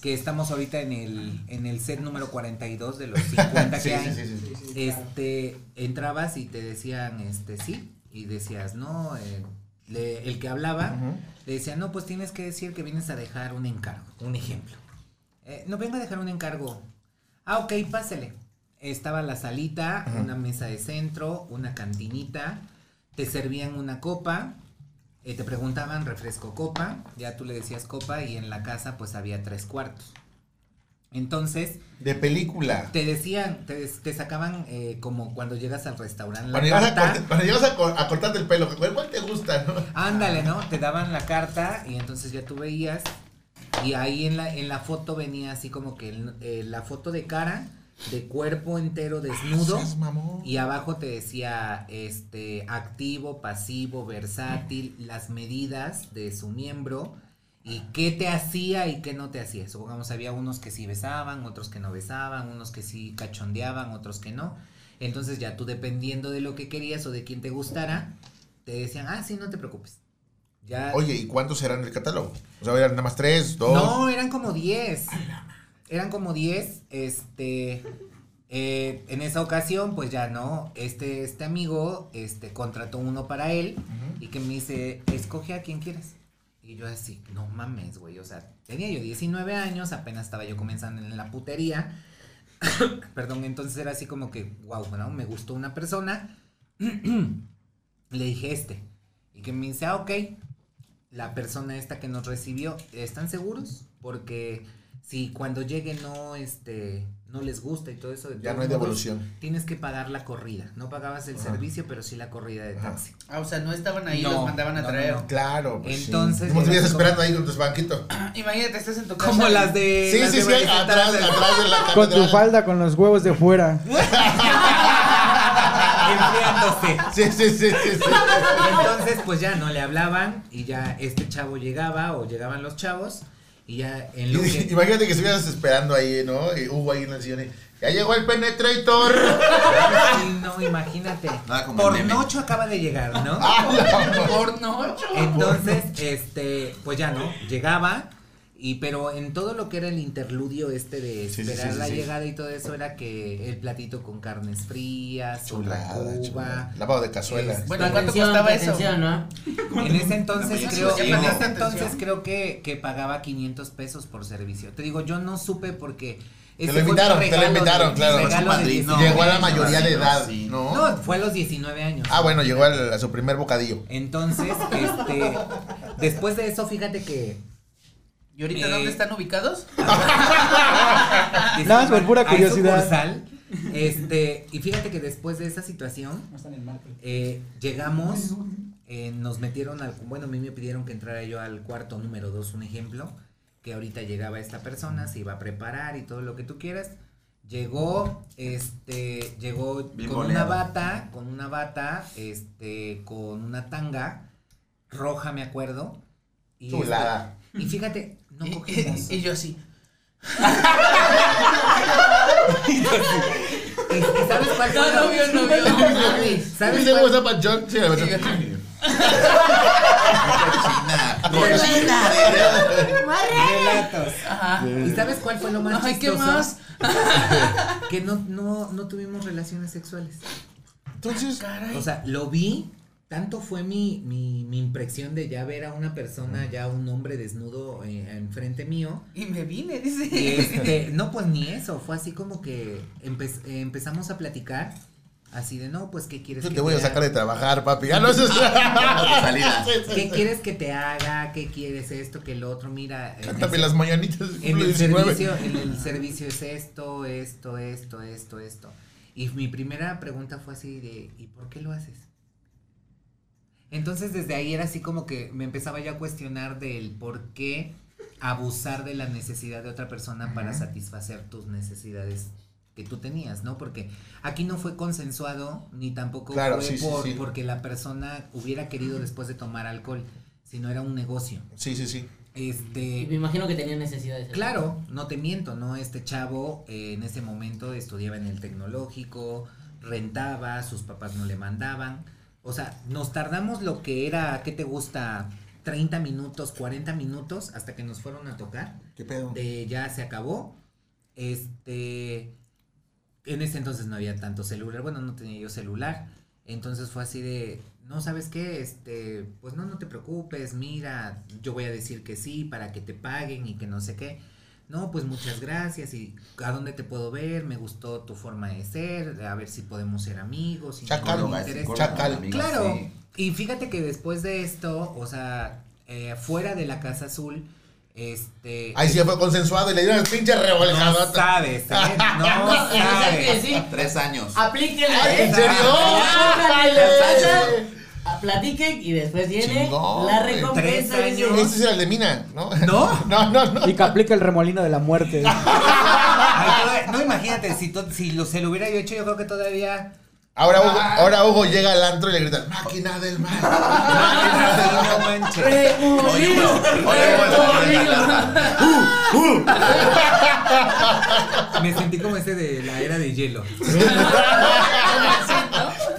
que estamos ahorita en el, en el set número 42 de los 50 que Sí, hay. sí, sí, sí, sí. Este, entrabas y te decían, este, sí, y decías, no, eh, le- el que hablaba, le decía, no, pues tienes que decir que vienes a dejar un encargo, un ejemplo. Eh, no vengo a dejar un encargo. Ah, ok, pásele. Estaba la salita, una mesa de centro, una cantinita, te servían una copa, eh, te preguntaban refresco copa, ya tú le decías copa y en la casa pues había tres cuartos. Entonces, De película. te decían, te, te sacaban eh, como cuando llegas al restaurante. la Cuando llegas, a, carta. corta- cuando llegas a, cor- a cortarte el pelo, ¿cuál, cuál te gusta, no? Ándale, ¿no? Te daban la carta y entonces ya tú veías y ahí en la, en la foto venía así como que el- eh, la foto de cara, de cuerpo entero desnudo Seas mamón. y abajo te decía este activo, pasivo, versátil, las medidas de su miembro y qué te hacía y qué no te hacía. Supongamos había unos que sí besaban, otros que no besaban, unos que sí cachondeaban, otros que no. Entonces ya tú dependiendo de lo que querías o de quién te gustara, te decían, ah, sí, no te preocupes. Ya. Oye, ¿y cuántos eran en el catálogo? O sea, eran nada más tres, dos. No, eran como 10. Eran como 10. Este. eh, en esa ocasión, pues ya no. Este, este amigo este, contrató uno para él. Y que me dice: Escoge a quien quieras. Y yo así, no mames, güey. O sea, tenía yo 19 años, apenas estaba yo comenzando en la putería. Perdón, entonces era así como que, wow, me gustó una persona. Le dije este. Y que me dice, ah, ok. La persona esta que nos recibió, ¿están seguros? Porque si cuando llegue no, este, no les gusta y todo eso. de Ya no hay devolución. Tienes que pagar la corrida. No pagabas el servicio, pero sí la corrida de Ajá. taxi. Ah, o sea, no estaban ahí, No, los mandaban a no, traer. no. Claro, pues Entonces, sí. ¿Cómo te era vienes como- esperando ahí con tu banquito? Imagínate, estás en tu casa. Como las de. Sí, las sí, de sí, Valicentana atrás, del- atrás de la Con tu falda, con los huevos de fuera. enfriándose. Sí, sí, sí, sí, sí. Entonces, pues ya no le hablaban y ya este chavo llegaba o llegaban los chavos y ya en lo que... Imagínate que estuvieras esperando ahí, ¿no? Y hubo ahí en el sillón y, ya llegó el penetrator. Sí, no, imagínate. Nada como Por el meme. nocho acaba de llegar, ¿no? Por noche. Entonces, este, pues ya no, llegaba y pero en todo lo que era el interludio este de Sí, sí, esperar sí, sí, la sí. llegada y todo eso era que el platito con carnes frías, Chulada, otra cuba. chulada. Lavado de cazuela. Es- Bueno, ¿cuánto Atención, costaba eso? ¿no? En ese entonces creo, en ese la entonces creo que, que pagaba 500 pesos por servicio. Te digo, yo no supe porque Te lo invitaron, te lo invitaron, claro. mi Fue su regalo de padrino. 19 Llegó a la mayoría de edad, sí. ¿no? No, fue a los 19 años. Ah, bueno, llegó a, su primer bocadillo. Entonces, este, después de eso, fíjate que ¿Y ahorita Eh, dónde están ubicados? Nada más por pura curiosidad. sucursal, Este, y fíjate que después de esa situación, No están en marketing. eh, llegamos, eh, nos metieron al, bueno, a mí me pidieron que entrara yo al cuarto número dos, un ejemplo, que ahorita llegaba esta persona, se iba a preparar y todo lo que tú quieras. Llegó, este, llegó Bien con boleado. una bata, con una bata, este, con una tanga roja, me acuerdo. Y, Chulada. este, y fíjate, no y, cogimos. y- y yo así. ¿Y, y sabes cuál fue? No, no vio, no vio. ¿Sabes ¿Viste cómo cuál? está Panchón? Sí, la verdad. Relatos. Ajá. ¿Y sabes cuál fue lo más Ay, ¿qué chistoso? más? que no, no, no tuvimos relaciones sexuales. Entonces, Caray. O sea, lo vi, tanto fue mi, mi, mi impresión de ya ver a una persona, ya un hombre desnudo eh, enfrente mío. Y me vine, Y dice. este, no, pues ni eso, fue así como que empe- eh, empezamos a platicar, así de, no, pues, ¿qué quieres yo que te voy a haga? sacar de trabajar, papi. Ya no sé. salida. ¿Qué quieres que te haga? ¿Qué quieres esto, que lo otro? Mira, Cántame ese- las mañanitas. En el servicio, en el servicio es esto, esto, esto, esto, esto. Y mi primera pregunta fue así de, ¿y por qué lo haces? Entonces desde ahí era así como que me empezaba ya a cuestionar del por qué abusar de la necesidad de otra persona para satisfacer tus necesidades que tú tenías, ¿no? Porque aquí no fue consensuado ni tampoco Claro, fue sí, sí, por, sí. porque la persona hubiera querido después de tomar alcohol, sino era un negocio. Sí, sí, sí. Este, Y me imagino que tenía necesidades. Claro, no te miento, ¿no? Este chavo eh, en ese momento estudiaba en el tecnológico, rentaba, sus papás no le mandaban. O sea, nos tardamos lo que era, ¿qué te gusta? 30 minutos, 40 minutos hasta que nos fueron a tocar. ¿Qué pedo? De ya se acabó. Este. En ese entonces no había tanto celular. Bueno, no tenía yo celular. Entonces fue así de. No, ¿sabes qué? Este. Pues no, no te preocupes. Mira, yo voy a decir que sí para que te paguen y que no sé qué. No, pues muchas gracias. ¿Y a dónde te puedo ver? Me gustó tu forma de ser. A ver si podemos ser amigos. si no Chacal, Psicóloga, interesa. Chacal. Claro. sí. Y fíjate que después de esto, o sea, eh, fuera de la Casa Azul, este. Ahí sí fue consensuado y le dieron el pinche No revolcadota. sabes, ¿eh? No ¿Sabes? Tres años. Aplíquenla. Ay, ¿en serio? Platiquen y después viene Chingón, la recompensa. Tres dice. años. Este era el de Mina, ¿no? ¿No? No, no, no. Y que aplica el remolino de la muerte. Ay, no, imagínate, si, lo, se lo hubiera yo hecho, yo creo que todavía. Ahora Hugo, ahora Hugo llega al antro y le grita, máquina del mal. no manches. Oye, bueno, oye, bueno, Me sentí como ese de la era de hielo.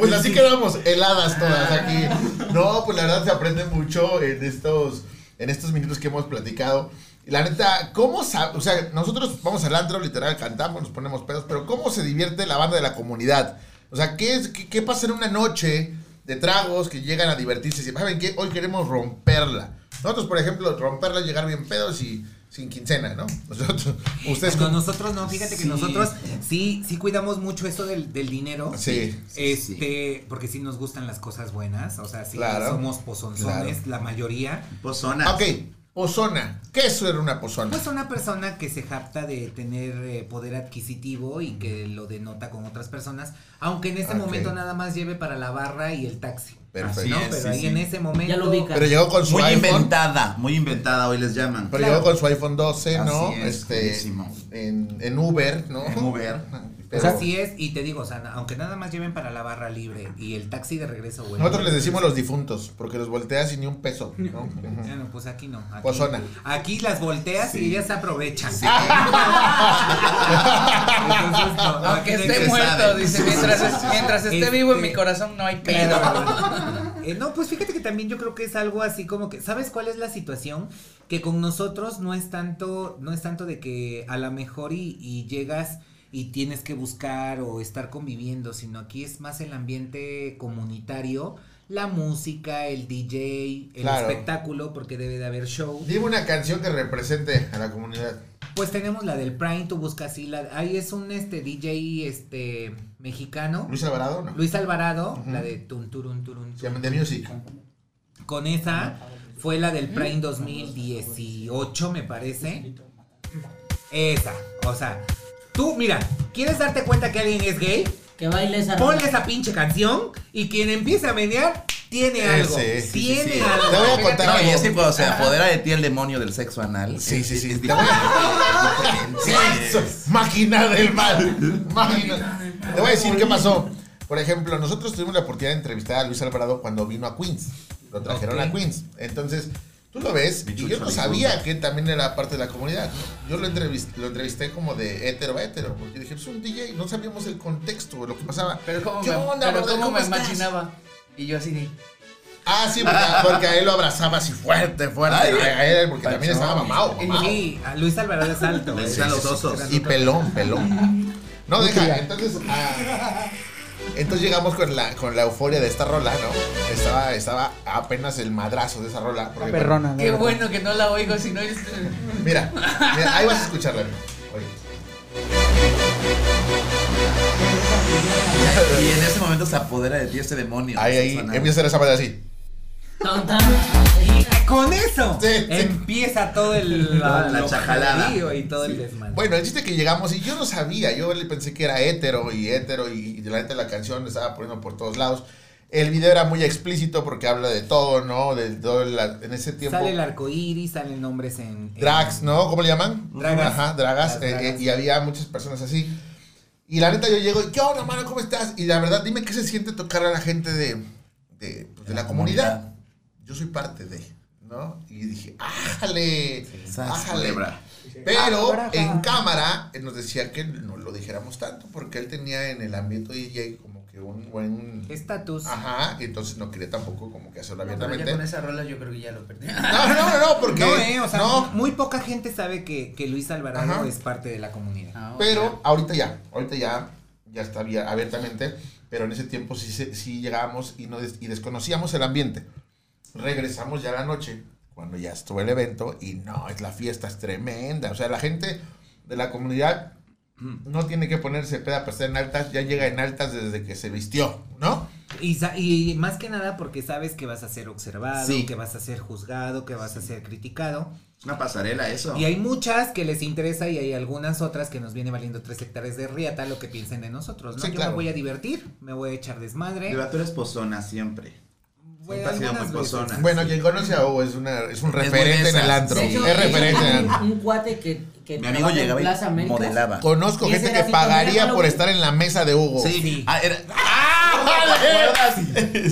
Pues así quedamos heladas todas aquí. No, pues la verdad se aprende mucho en estos, en estos minutos que hemos platicado. La neta, ¿cómo sa- O sea, nosotros vamos al antro, literal, cantamos, nos ponemos pedos, pero ¿cómo se divierte la banda de la comunidad? O sea, ¿qué, es, qué, qué pasa en una noche de tragos que llegan a divertirse? Y ¿saben qué? Hoy queremos romperla. Nosotros, por ejemplo, romperla, llegar bien pedos y sin quincena, ¿no? Nosotros, ustedes No, con- nosotros no, fíjate que Sí. nosotros sí, sí cuidamos mucho eso del, del dinero. Sí. Este, porque sí nos gustan las cosas buenas, o sea, sí Claro. somos pozonzones, Claro. la mayoría. Pozona. Ok, pozona. ¿Qué es ser una pozona? Pues una persona que se jacta de tener eh, poder adquisitivo y que lo denota con otras personas, aunque en ese momento nada más lleve para la barra y el taxi. Perfecto. ¿no? es, Pero sí, ahí sí. en ese momento. Ya lo ubica. Pero llegó con su Muy iPhone. inventada, muy inventada hoy les llaman. Pero Claro. llegó con su iPhone 12, ¿no? Así es, este, buenísimo. en, en Uber, ¿no? En Uber. Pero así es, y te digo, o sea, aunque nada más lleven para la barra libre y el taxi de regreso, güey. nosotros les decimos los difuntos, porque los volteas y ni un peso. Bueno, pues aquí no. Aquí, Pozona. Aquí las volteas y Sí. ellas se aprovechan. Entonces, no, no, Aunque aquí no esté muerto, dice, mientras, es- mientras esté Este- vivo en mi corazón no hay pedo. Eh, no, pues fíjate que también yo creo que es algo así como que, ¿sabes cuál es la situación? Que con nosotros no es tanto, no es tanto de que a lo mejor y, y llegas y tienes que buscar o estar conviviendo, sino aquí es más el ambiente comunitario, la música, el DJ, el Claro. espectáculo, porque debe de haber show. Dime una canción que represente a la comunidad. Pues tenemos la del Prime, tú buscas así, la, ahí es un este DJ este mexicano, Luis Alvarado, ¿no? Luis Alvarado, la de tun turun turun. Se llama The Music. Con esa fue la del Prime 2018, me parece. Esa, o sea, tú, mira, ¿quieres darte cuenta que alguien es gay? Que baile esa Ponle esa pinche canción y quien empiece a menear tiene Eh, algo. sí, sí, sí, tiene sí. algo. Te voy a contar No, algo. y es que cuando se apodera de ti el demonio del sexo anal. Sí, sí, sí. Te voy. Sí, Máquina del mal. Máquina. Te voy a decir qué pasó. Por ejemplo, nosotros tuvimos la oportunidad de entrevistar a Luis Alvarado cuando vino a Queens. Lo trajeron a Queens. Entonces, tú lo ves y yo no sabía que también era parte de la comunidad. Yo lo entrevisté, lo entrevisté como de hétero a hétero. Porque dije, es un DJ, no sabíamos el contexto de lo que pasaba. Pero cómo ¿Qué me, onda, pero brother? cómo ¿Cómo me estás? imaginaba. Y yo así de. Ah, sí, porque, porque a él lo abrazaba así fuerte, fuerte. Ay, a él, porque también estaba mamado. Sí, Luis Alvarado es alto. Los osos. Y pelón, pelón. No, deja, entonces. ah, entonces llegamos con la, con la euforia de esta rola, ¿no? Estaba, estaba apenas el madrazo de esa rola. porque, Perrona. Qué de verdad. bueno que no la oigo, si no es. Mira, mira, ahí vas a escucharla. Oye. Y en ese momento se apodera de ti ese demonio. Ahí, ahí, empieza a hacer esa madre así. Con eso Sí, sí. empieza todo el la chajalada. y todo el desmadre. Bueno, el chiste que llegamos y yo no sabía, yo le pensé que era hétero y hétero y, y de la neta la canción estaba poniendo por todos lados. El video era muy explícito porque habla de todo, ¿no? De todo la- en ese tiempo. Sale el arco iris, salen nombres en. en- Drags, ¿no? ¿Cómo le llaman? Dragas. Ajá, dragas. Eh, dragas. eh, y había muchas personas así. Y la neta yo llego y, ¿qué onda, mano? ¿Cómo estás? Y la verdad, dime qué se siente tocar a la gente de, de, pues, de la, la comunidad. comunidad. Yo soy parte de, ¿no? Y dije, ¡ájale! ¡ájale! Pero Ah, en cámara él nos decía que no lo dijéramos tanto porque él tenía en el ambiente DJ como que un buen... Estatus. Ajá, y entonces no quería tampoco como que hacerlo No, pero ya abiertamente. con esa rola yo creo que ya lo perdí. No, no, no, no, porque... No, eh, o sea, no, muy poca gente sabe que, que Luis Alvarado Ajá. es parte de la comunidad. Ah, Pero ahorita ya, ahorita ya, ya está abie- abiertamente, pero en ese tiempo sí, se- sí llegábamos y, no des- y desconocíamos el ambiente. Regresamos ya a la noche, cuando ya estuvo el evento, y no, es la fiesta, es tremenda. O sea, la gente de la comunidad no tiene que ponerse peda para estar en altas, ya llega en altas desde que se vistió, ¿no? Y, más que nada porque sabes que vas a ser observado, Sí. que vas a ser juzgado, que vas a ser criticado. Es una pasarela eso. Y hay muchas que les interesa y hay algunas otras que nos viene valiendo tres hectáreas de riata lo que piensen de nosotros, ¿no? Sí, Yo claro. me voy a divertir, me voy a echar desmadre. Diva, tú eres pozona siempre. Bueno, siempre ha sido algunas muy veces. pozona. Bueno, quien conoce a Hugo es, una, es un referente en el antro. Hecho, es referente en el un, antro. un cuate que, que Mi amigo llegaba Plaza y modelaba. Conozco gente que así, pagaría por estar en la mesa de Hugo. Sí. Ah, era.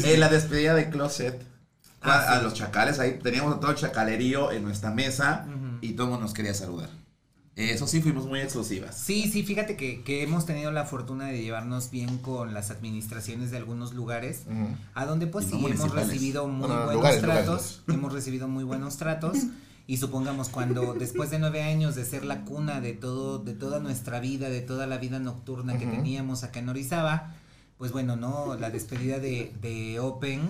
En la despedida de Closet. Ah, a sí. los chacales, ahí teníamos todo el chacalerío en nuestra mesa y todo el mundo nos quería saludar. Eso sí, fuimos muy exclusivas. Sí, sí, fíjate que, que hemos tenido la fortuna de llevarnos bien con las administraciones de algunos lugares, a donde pues sí hemos recibido muy No, no, buenos lugares, tratos, lugares. hemos recibido muy buenos tratos y supongamos cuando después de nueve años de ser la cuna de todo, de toda nuestra vida, de toda la vida nocturna que teníamos acá en Orizaba, pues bueno, no, la despedida de, de Open,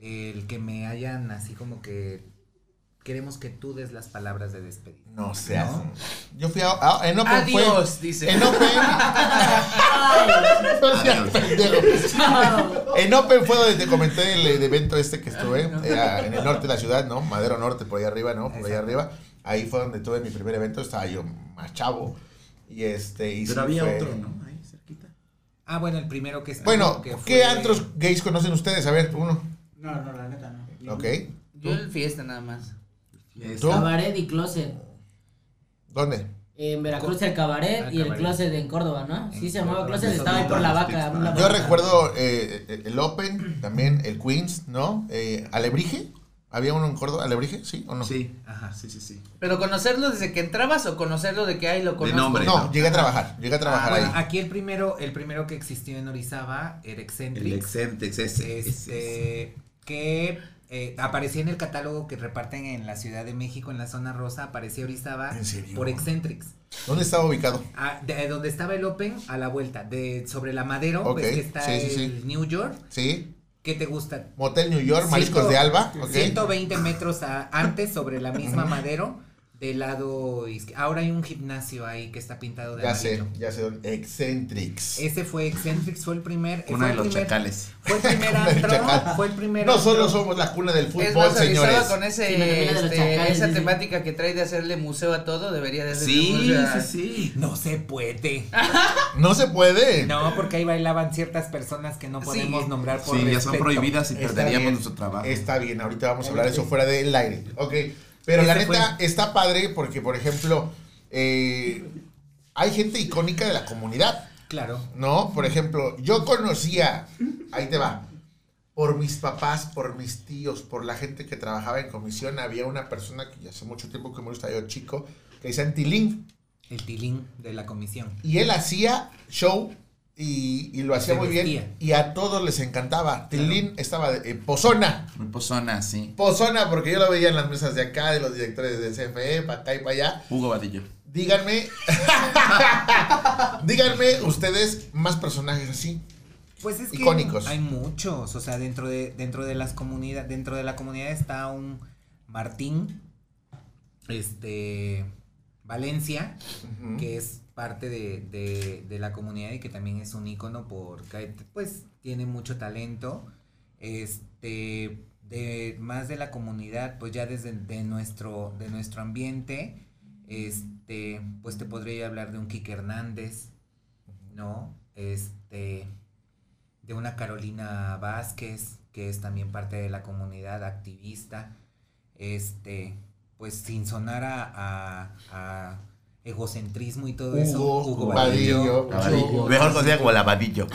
el que me hayan así como que queremos que tú des las palabras de despedida. No seas. ¿No? Yo fui a, a- en Open Adiós, fue, dice. En Open. En Open fue donde te comenté el, el evento este que estuve eh, en el norte de la ciudad, ¿no? Madero Norte, por ahí arriba, ¿no? Por allá arriba. Ahí fue donde tuve mi primer evento. Estaba yo más chavo. Y este. Y Pero sí había fue- otro, ¿no? Ahí cerquita. Ah, bueno, el primero que Bueno, que ¿qué antros gays conocen ustedes? A ver, uno. No, no, la neta no. Ok. Yo el fiesta nada más. ¿Tú? Cabaret y Closet. ¿Dónde? En Veracruz el Cabaret Ah, y el Cabaret. Closet en Córdoba, ¿no? Sí, se llamaba Córdoba. Closet, estaba ahí por la vaca. ¿no? Yo vaca. recuerdo eh, el Open, también el Queens, ¿no? Eh, Alebrije. ¿Había uno en Córdoba? ¿Alebrije? ¿Sí o no? Sí. Ajá. Sí, sí, sí. Pero conocerlo desde que entrabas o conocerlo de que ahí lo conozco. nombre. No, llegué a trabajar. Llegué a trabajar Ah, bueno, ahí. aquí el primero, el primero que existió en Orizaba era El Eccentric. Excentrix, ese. ese, ese. este, que eh, aparecía en el catálogo que reparten en la Ciudad de México, en la zona rosa, aparecía Orizaba por Eccentrics. ¿Dónde estaba ubicado? Ah, de donde estaba el Open a la vuelta, de sobre la Madero, Ok, ves que está sí, sí, sí. el New York. Sí. ¿Qué te gusta? Motel New York, Mariscos Ciento- de Alba. Ok. 120 metros a- antes sobre la misma Madero del lado izquier- Ahora hay un gimnasio ahí que está pintado de Ya sé, amarillo. ya sé. Eccentrics. Ese fue Eccentrics, fue el primer. Uno fue de el los primer- chacales. Fue el primer antro. Fue el primer. No antro. solo somos la cuna del Es fútbol, más, señores. Con ese, Sí, este, chacales, esa temática que trae de hacerle museo a todo, debería de ser Sí, museo a- sí, sí. No se puede. No se puede. No, porque ahí bailaban ciertas personas que no podemos Sí. nombrar por Sí, ya son prohibidas y Está perderíamos bien, nuestro trabajo. Está bien, ahorita vamos a hablar de eso fuera del aire. Ok. Pero la neta fue. está padre porque, por ejemplo, eh, hay gente icónica de la comunidad. Claro. ¿No? Por ejemplo, yo conocía, ahí te va, por mis papás, por mis tíos, por la gente que trabajaba en comisión, había una persona que ya hace mucho tiempo que me gusta yo chico, que decía Tilín, El tilín de la comisión. y él hacía show y, y lo hacía muy bien, y a todos les encantaba. Tilín estaba de, eh, pozona, Muy pozona, sí. pozona, porque yo lo veía en las mesas de acá, de los directores del CFE, para acá y para allá. Hugo Vadillo. Díganme, díganme ustedes más personajes así. Pues es que hay muchos, o sea, dentro de dentro de las comunidades, dentro de la comunidad está un Martín este Valencia, que es parte de, de, de la comunidad y que también es un ícono porque pues tiene mucho talento. Este de más de la comunidad, pues ya desde de nuestro, de nuestro ambiente, este, pues te podría hablar de un Kike Hernández, ¿no? Este, de una Carolina Vázquez, que es también parte de la comunidad activista, este, pues sin sonar a, egocentrismo y todo eso, Hugo, Vadillo, Vadillo. Mejor conocida como lavadillo.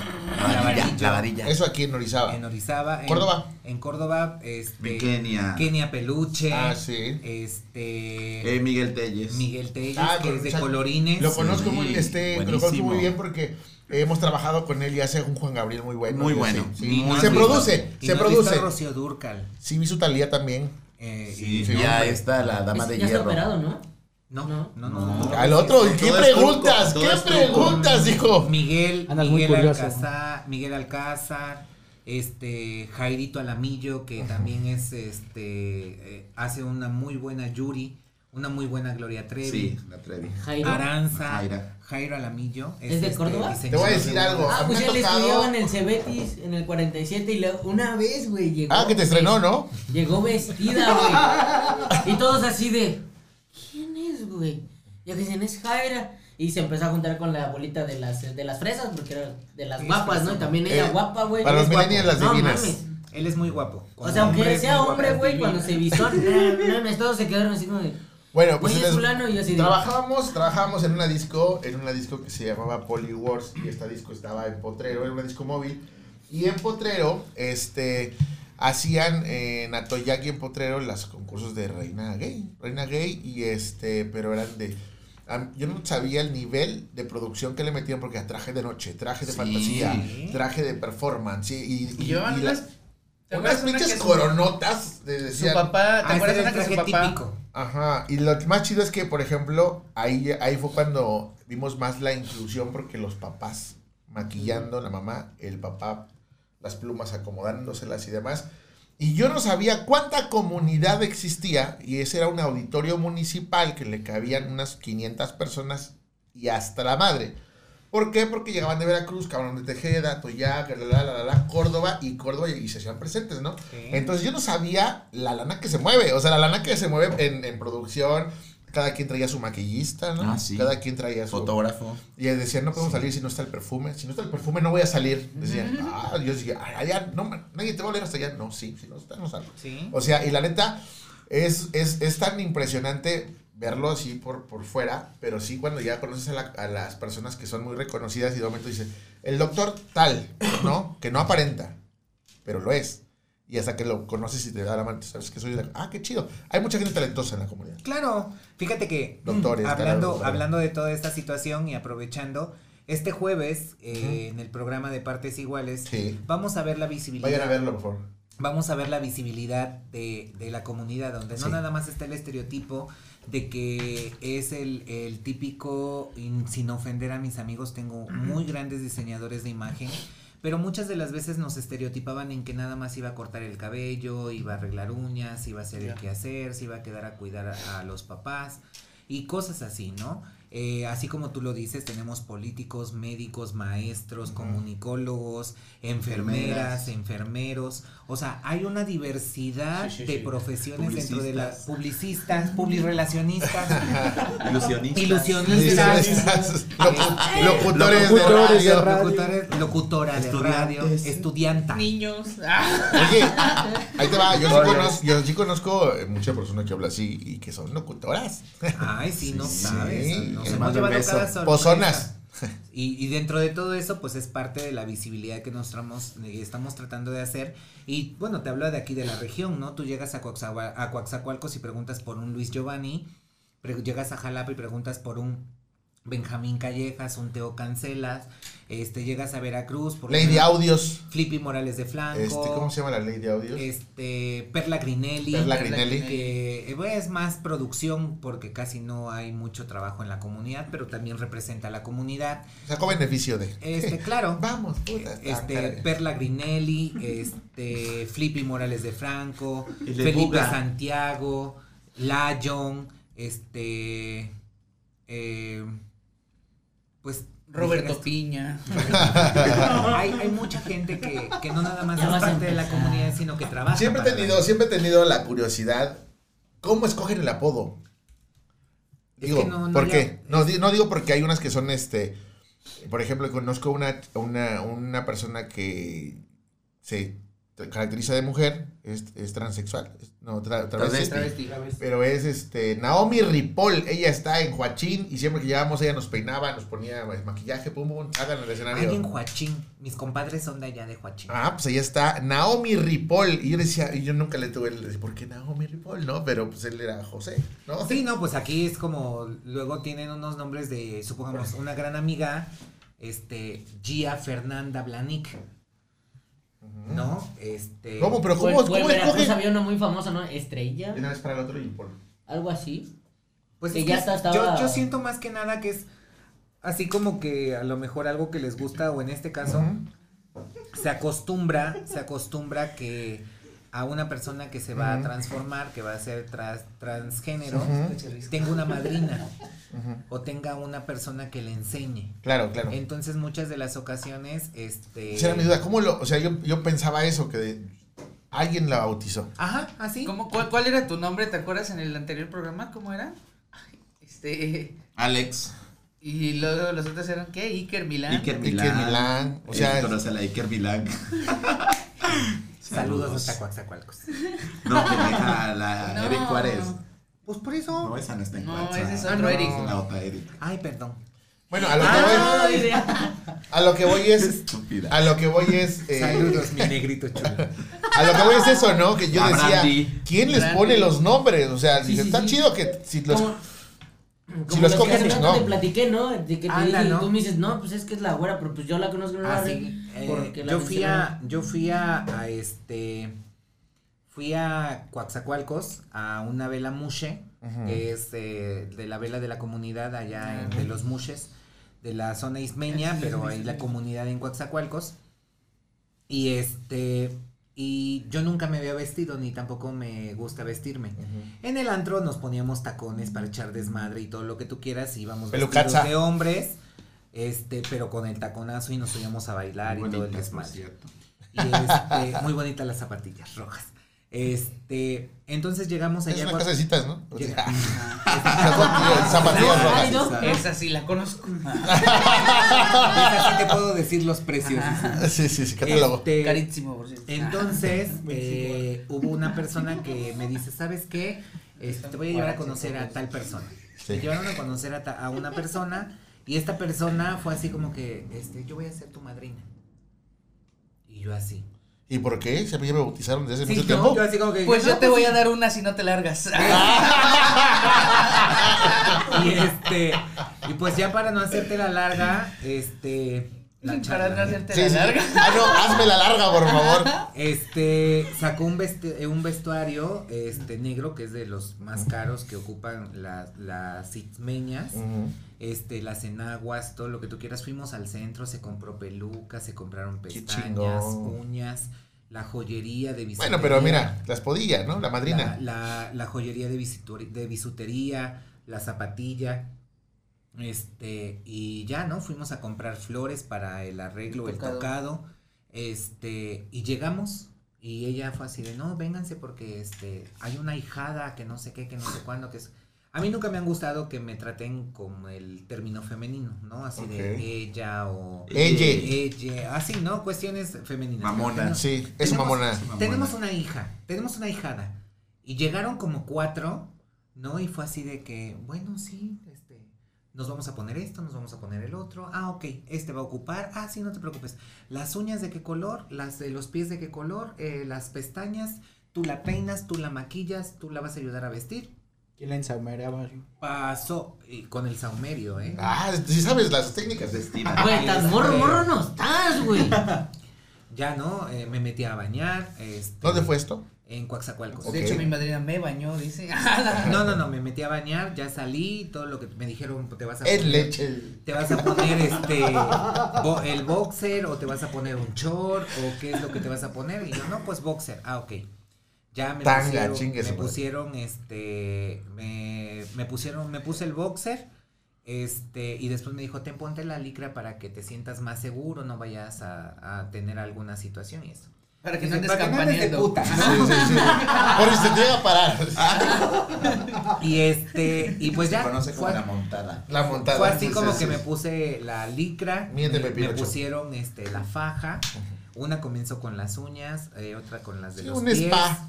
Lavadillo. Lavadilla. Eso aquí en Orizaba. en Orizaba, en Córdoba. en Córdoba, este, En Kenia. Kenia Peluche, Ah, sí. este, Eh, Miguel Telles. Miguel Telles, Ah, que es de o sea, colorines. Lo conozco Sí, muy, este, lo conozco muy bien porque hemos trabajado con él y hace un Juan Gabriel muy bueno. Muy bueno. sí. no se produce, y se produce. Rocío Durcal. Sí, vi su talía también. eh, Sí, y- Sí, ya está la dama Es- de ya está hierro. operado, ¿no? No, No. no, no, no. no. Al otro, ¿qué preguntas? truco, ¿Qué preguntas, hijo? Miguel, Andas Miguel. Alcázar, Miguel Alcázar, este Jairito Alamillo, que también es este eh, hace una muy buena Yuri, una muy buena Gloria Trevi. Sí, la Trevi. Jairo. Aranza, Jaira. Jairo Alamillo. ¿Es de Córdoba? diseñador Te voy a decir de- algo. Ah, pues él estudiaba en el Cebetis en el 47 y luego una vez, güey, llegó. Ah, que te estrenó, ¿no? Llegó vestida, güey. Y todos así de, ¿quién es, güey? Ya que dicen, es Jaira. Y se empezó a juntar con la bolita de las, de las fresas, porque era de las guapas, ¿no? Y también ella Eh, guapa, güey. para los millennials, las No divinas. mames. Él es muy guapo. O sea, aunque sea hombre, güey, cuando se vistió, no mames, todos se quedaron así como de, Bueno, pues fulano, y así trabajábamos, trabajábamos en una disco, en una disco que se llamaba Poly Wars y esta disco estaba en Potrero, era una disco móvil. Y en Potrero, este, hacían en Atoyaki en Potrero los concursos de Reina Gay, Reina Gay y este, pero eran de yo no sabía el nivel de producción que le metían porque era traje de noche, traje de Sí. fantasía, traje de performance y, Y llevaban y unas. ¿te unas acuerdas una pinches su- coronotas de Su decían, papá, ¿te Ah, acuerdas era una que su papá? típico. Ajá, y lo más chido es que, por ejemplo, ahí, ahí fue cuando vimos más la inclusión porque los papás maquillando, la mamá, el papá, las plumas acomodándoselas y demás. Y yo no sabía cuánta comunidad existía y ese era un auditorio municipal que le cabían unas 500 personas y hasta la madre. ¿Por qué? Porque llegaban de Veracruz, Cabrón de Tejeda, Toyac, la, la, la, la, la, Córdoba y Córdoba y, y se hacían presentes, ¿no? Sí. Entonces yo no sabía la lana que se mueve, o sea, la lana que se mueve en, en producción, cada quien traía su maquillista, ¿no? Ah, sí. Cada quien traía su... Fotógrafo. Y decían, no podemos salir si no está el perfume. Si no está el perfume, no voy a salir. Decían, ah, yo decía, "Ay, allá, no, nadie te va a oler hasta allá. No, sí, si no está, no salgo. Sí. O sea, y la neta, es, es, es tan impresionante verlo así por, por fuera, pero sí cuando ya conoces a, la- a las personas que son muy reconocidas y de momento dices, el doctor tal, ¿no? Que no aparenta, pero lo es. Y hasta que lo conoces y te da la mano, sabes que soy de... Ah, qué chido. Hay mucha gente talentosa en la comunidad. Claro, fíjate que mm, Doctores, hablando, hablando de toda esta situación y aprovechando, este jueves eh, en el programa de Partes Iguales Sí. vamos a ver la visibilidad. Vayan a verlo, por favor. Vamos a ver la visibilidad de, de la comunidad, donde no nada más está el estereotipo de que es el, el típico, sin ofender a mis amigos, tengo muy grandes diseñadores de imagen, pero muchas de las veces nos estereotipaban en que nada más iba a cortar el cabello, iba a arreglar uñas, iba a hacer el quehacer, se iba a quedar a cuidar a, a los papás y cosas así, ¿no? Eh, así como tú lo dices, tenemos políticos, médicos, maestros, comunicólogos, enfermeras, enfermeros. O sea, hay una diversidad Sí, sí, de sí. profesiones dentro de las publicistas, publirelacionistas, Ilusionista. ilusionistas, Locu- Locutores de Locutores de radio. locutores, locutora de radio, Estudiantes. estudianta. Niños. Ah. Oye, ahí te va. Yo sí conozco, yo sí conozco eh, muchas personas que hablan así y que son locutoras. Ay, sí, no Sí, sabes. Nos hemos llevado cada sorpresa. Pozonas. Y, y dentro de todo eso, pues es parte de la visibilidad que nos tramos- estamos tratando de hacer. Y bueno, te hablo de aquí de la región, ¿no? Tú llegas a, Coaxacualcos y preguntas por un Luis Giovanni, llegas a Jalapa y preguntas por un Benjamín Callejas, un Teo Cancelas, este, llegas a Veracruz por Ley de audios. Flippy Morales de Flanco. Este, ¿Cómo se llama la ley de audios? Este, Perla Grinelli. Perla Grinelli. Que eh, bueno, es más producción porque casi no hay mucho trabajo en la comunidad, pero también representa a la comunidad. Sacó beneficio de. Este, claro. Vamos, puta. Ah, Este. Perla Grinelli, este, Flippy Morales de Franco, El Felipe Buga. Santiago, Layon, este, eh, pues Roberto Piña. hay, hay mucha gente que, que no nada más Ya es parte de la comunidad, sino que trabaja. Siempre he tenido, siempre he tenido la curiosidad. ¿Cómo escogen el apodo? Es Digo, que no- no ¿por ya- qué? No digo porque hay unas que son este Por ejemplo, conozco una, una, una persona que se caracteriza de mujer, es, es transexual, es- no, tra- travesti, Travesti. pero es este Naomi Ripoll, ella está en Joachín y siempre que llegábamos ella nos peinaba, nos ponía pues, maquillaje, pum, pum, hagan el escenario. Alguien Joachín. Mis compadres son de allá de Joachín. Ah, pues ahí está Naomi Ripoll. Y yo decía, y yo nunca le tuve el decir, ¿por qué Naomi Ripoll? No, pero pues él era José, ¿no? Sí, no, pues aquí es como, luego tienen unos nombres de, supongamos, una gran amiga, este, Gia Fernanda Blanick, ¿no? Este... ¿Cómo? Pero ¿cómo, en cómo escogen? había una muy famosa, ¿no? Estrella, De una vez para el otro y por... algo así. Pues Que es ya que está- yo, estaba- yo siento más que nada que es así como que a lo mejor algo que les gusta o en este caso se acostumbra, se acostumbra que a una persona que se va a transformar, que va a ser tras- transgénero, Ujú. tenga una madrina o tenga una persona que le enseñe. Claro, claro. Entonces muchas de las ocasiones, este... Esa era mi duda. ¿Cómo lo...? O sea, yo, yo pensaba eso, que de- alguien la bautizó. Ajá, así. ¿Cómo, cuál, cuál era tu nombre? ¿Te acuerdas en el anterior programa? ¿Cómo era? Este. Alex. Y luego los otros eran ¿qué? Iker Milán. Iker Iker Milán. Milán, o sea, Él conoce a la Iker Milán. Saludos hasta Coaxacualcos. No, que deja a la No. Eric Juárez. Pues por eso. No, esa no está en No, ese es Ah, otro no. Eric. La otra Eric. Ay, perdón. Bueno, a lo que Ah, voy, idea. a lo que voy es... Estúpida. A lo que voy es... eh, Saludos, mi negrito chulo. A lo que voy es eso, ¿no? Que yo A decía, Brandy. ¿quién les pone los nombres? O sea, Sí, está sí. chido que si los... Si como lo los hace rato no. te platiqué, ¿no? De que te Anda, dije, y ¿no? tú me dices, no, pues es que es la güera, pero pues yo la conozco en la Ah, red. sí. Eh, porque la yo fui a, yo fui a, a este, fui a Coaxacualcos a una vela mushe, Ujú. que es eh, de la vela de la comunidad allá en- de los mushes, de la zona ismeña, pero ahí la comunidad en Coaxacualcos. Y este, y yo nunca me había vestido, ni tampoco me gusta vestirme. En el antro nos poníamos tacones para echar desmadre y todo lo que tú quieras, y íbamos Pelucaza. vestidos de hombres, este, pero con el taconazo y nos subíamos a bailar y todo el desmadre. cierto. Y este, muy bonitas las zapatillas rojas. Este, entonces llegamos Es allá. una casa de citas, ¿no? Llega-. Ay. Esa sí la conozco. Esa sí te puedo decir los precios. Sí, sí, sí, catálogo. Este, Carísimo, por cierto. Entonces, eh, hubo una persona que me dice, ¿sabes qué? Este, te voy a llevar a conocer a tal persona. Sí. Me llevaron a conocer a, ta- a una persona y esta persona fue así como que, este, yo voy a ser tu madrina. Y yo así. ¿Y por qué? ¿Se me bautizaron desde hace Sí, mucho yo, tiempo? yo así como que... Pues no, yo te pues voy a dar una si no te largas. Y este, y pues ya para no hacerte la larga, este, la Para no hacerte Sí, la sí. larga. Ah, no, hazme la larga, por favor. Este, sacó un, vesti- eh, un vestuario, este, negro, que es de los más caros que ocupan las, las ismeñas, Ujú. este, las enaguas, todo lo que tú quieras. Fuimos al centro, se compró pelucas, se compraron pestañas, uñas, la joyería de bisutería. Bueno, pero mira, las podillas, ¿no? La madrina. la, la joyería de, de bisutería, la zapatilla. Este, y ya, ¿no? Fuimos a comprar flores para el arreglo, el Tocado. tocado. Este, y llegamos. Y ella fue así de, no, vénganse porque este, hay una hijada que no sé qué, que no sé cuándo, que es. A mí nunca me han gustado que me traten con el término femenino, ¿no? Así de ella o. Ella. Ella, así, ¿no? Cuestiones femeninas. Mamona. Sí, es tenemos- mamona. tenemos una hija, tenemos una hijada. Y llegaron como cuatro, ¿no? Y fue así de que, bueno, sí, nos vamos a poner esto, nos vamos a poner el otro. Ah, ok, este va a ocupar. Ah, sí, no te preocupes. Las uñas de qué color, las de los pies de qué color, eh, las pestañas, tú la peinas, tú la maquillas, tú la vas a ayudar a vestir. ¿Quién la ensamereaba? Pasó y con el saumerio, ¿eh? Ah, sí sabes las técnicas de Vestir. Güey, tan morro, morro no estás, güey. Ya, ¿no? Eh, me metí a bañar. Este, ¿Dónde fue esto? En Coaxacualcos. De hecho, mi madrina me bañó, dice. No, no, no, me metí a bañar, ya salí, todo lo que me dijeron, te vas a poner, leche. te vas a poner este bo- el boxer o te vas a poner un short o qué es lo que te vas a poner y yo no, pues boxer. Ah, ok. Ya me Tanga, pusieron, chingue su me madre. pusieron este me, me pusieron me puse el boxer este y después me dijo, "Ten ponte la licra para que te sientas más seguro, no vayas a, a tener alguna situación y eso." Para que no andes campaneando. puta. Sí, sí, sí. Por si se te llega a parar. Y este, y pues Se ya. conoce como fue- la montada. La montada. Fue así como que me puse la licra, Miente, me, me pusieron este la faja, una comenzó con las uñas, eh, otra con las de Sí, los un pies, spa.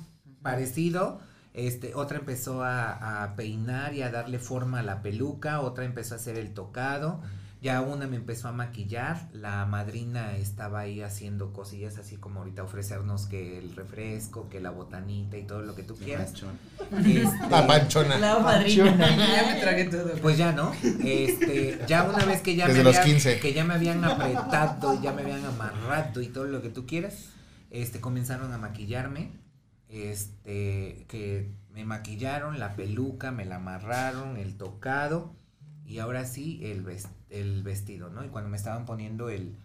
parecido, este, otra empezó a, a peinar y a darle forma a la peluca, otra empezó a hacer el tocado, ya una me empezó a maquillar, la madrina estaba ahí haciendo cosillas así como ahorita ofrecernos que el refresco, que la botanita y todo lo que tú quieras. Este, La panchona. La madrina. Ya me tragué todo. pues ya, ¿no? Este, ya una vez que ya Desde me los habían, 15. que ya me habían apretado, y ya me habían amarrado y todo lo que tú quieras, este, comenzaron a maquillarme, este, que me maquillaron, la peluca, me la amarraron, el tocado, y ahora sí, el, ves- el vestido, ¿no? Y cuando me estaban poniendo el,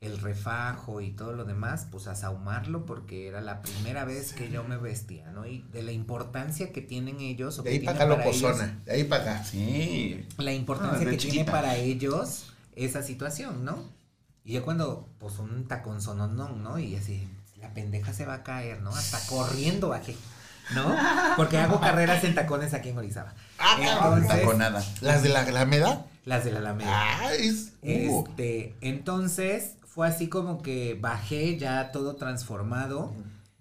el refajo y todo lo demás, pues a sahumarlo porque era la primera vez que yo me vestía, ¿no? Y de la importancia que tienen ellos o De que ahí para acá lo pozona. De ahí para acá. Sí. la Ah, importancia de que tiene para ellos esa situación, ¿no? Y yo cuando, pues un tacón sononón, ¿no? Y así, la pendeja se va a caer, ¿no? Hasta corriendo bajé, ¿no? Porque hago carreras en tacones aquí en Orizaba. Entonces, Taconada. Las de la Alameda. las de la Alameda. Ay, es- uh. Este, entonces fue así como que bajé ya todo transformado.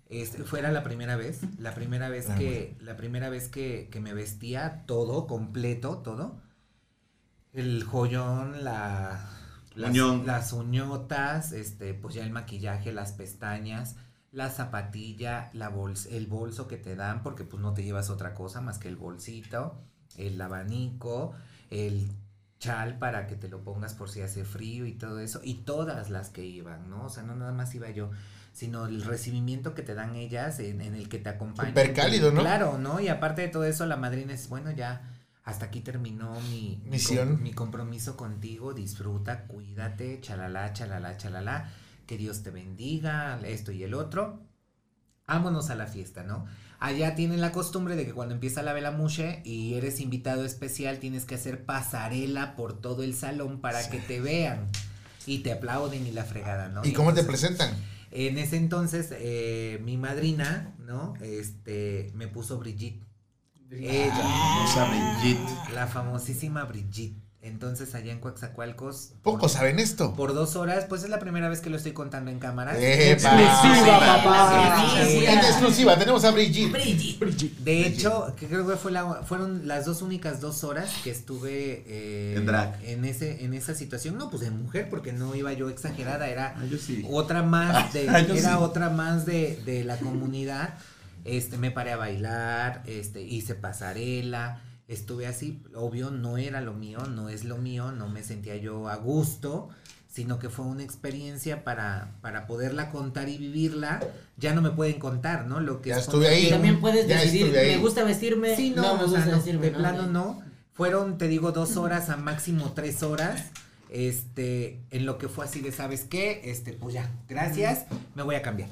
Este, fuera la primera vez, la primera vez Ah, que, la primera vez que, que me vestía todo, completo, todo. El joyón, la, las, Uñón. las uñotas, este, pues ya el maquillaje, las pestañas, la zapatilla, la bols, el bolso que te dan, porque pues no te llevas otra cosa más que el bolsito, el abanico, el chal para que te lo pongas por si hace frío y todo eso, y todas las que iban, ¿no? O sea, no nada más iba yo, sino el recibimiento que te dan ellas en, en el que te acompañan. Súper cálido, ¿no? Claro, ¿no? Y aparte de todo eso, la madrina es, bueno, ya hasta aquí terminó mi, mi Misión. com- mi compromiso contigo, disfruta, cuídate, chalala, chalala, chalala, que Dios te bendiga, esto y el otro. Vámonos a la fiesta, ¿no? Allá tienen la costumbre de que cuando empieza la velamuche y eres invitado especial, tienes que hacer pasarela por todo el salón para que te vean y te aplauden y la fregada, ¿no? ¿Y cómo te presentan? en ese entonces, eh, mi madrina, ¿no? Este, me puso Brigitte. Ella, Usa Brigitte. la famosísima Brigitte. Entonces, allá en Coaxacualcos. Pocos por- saben esto. Por dos horas, pues es la primera vez que lo estoy contando en cámara. ¡Epa! Exclusiva, papá. Sí, En exclusiva, tenemos a Brigitte. Brigitte. De hecho, que creo que fue la, fueron las dos únicas dos horas que estuve eh, En drag. en ese en esa situación. No, pues de mujer, porque no iba yo exagerada, era yo sí. otra más de, yo era sí. otra más de, de la comunidad. Este, me paré a bailar, este, hice pasarela, estuve así, obvio, no era lo mío, no es lo mío, no me sentía yo a gusto, sino que fue una experiencia para, para poderla contar y vivirla. Ya no me pueden contar, ¿no? Lo que Ya es estuve ahí. Y también puedes Ya decidir, me gusta vestirme, Sí, no, no, me o sea, gusta vestirme. de plano no. Fueron, te digo, dos horas a máximo tres horas. Este, en lo que fue así de, ¿sabes qué? Este, pues ya, gracias, me voy a cambiar.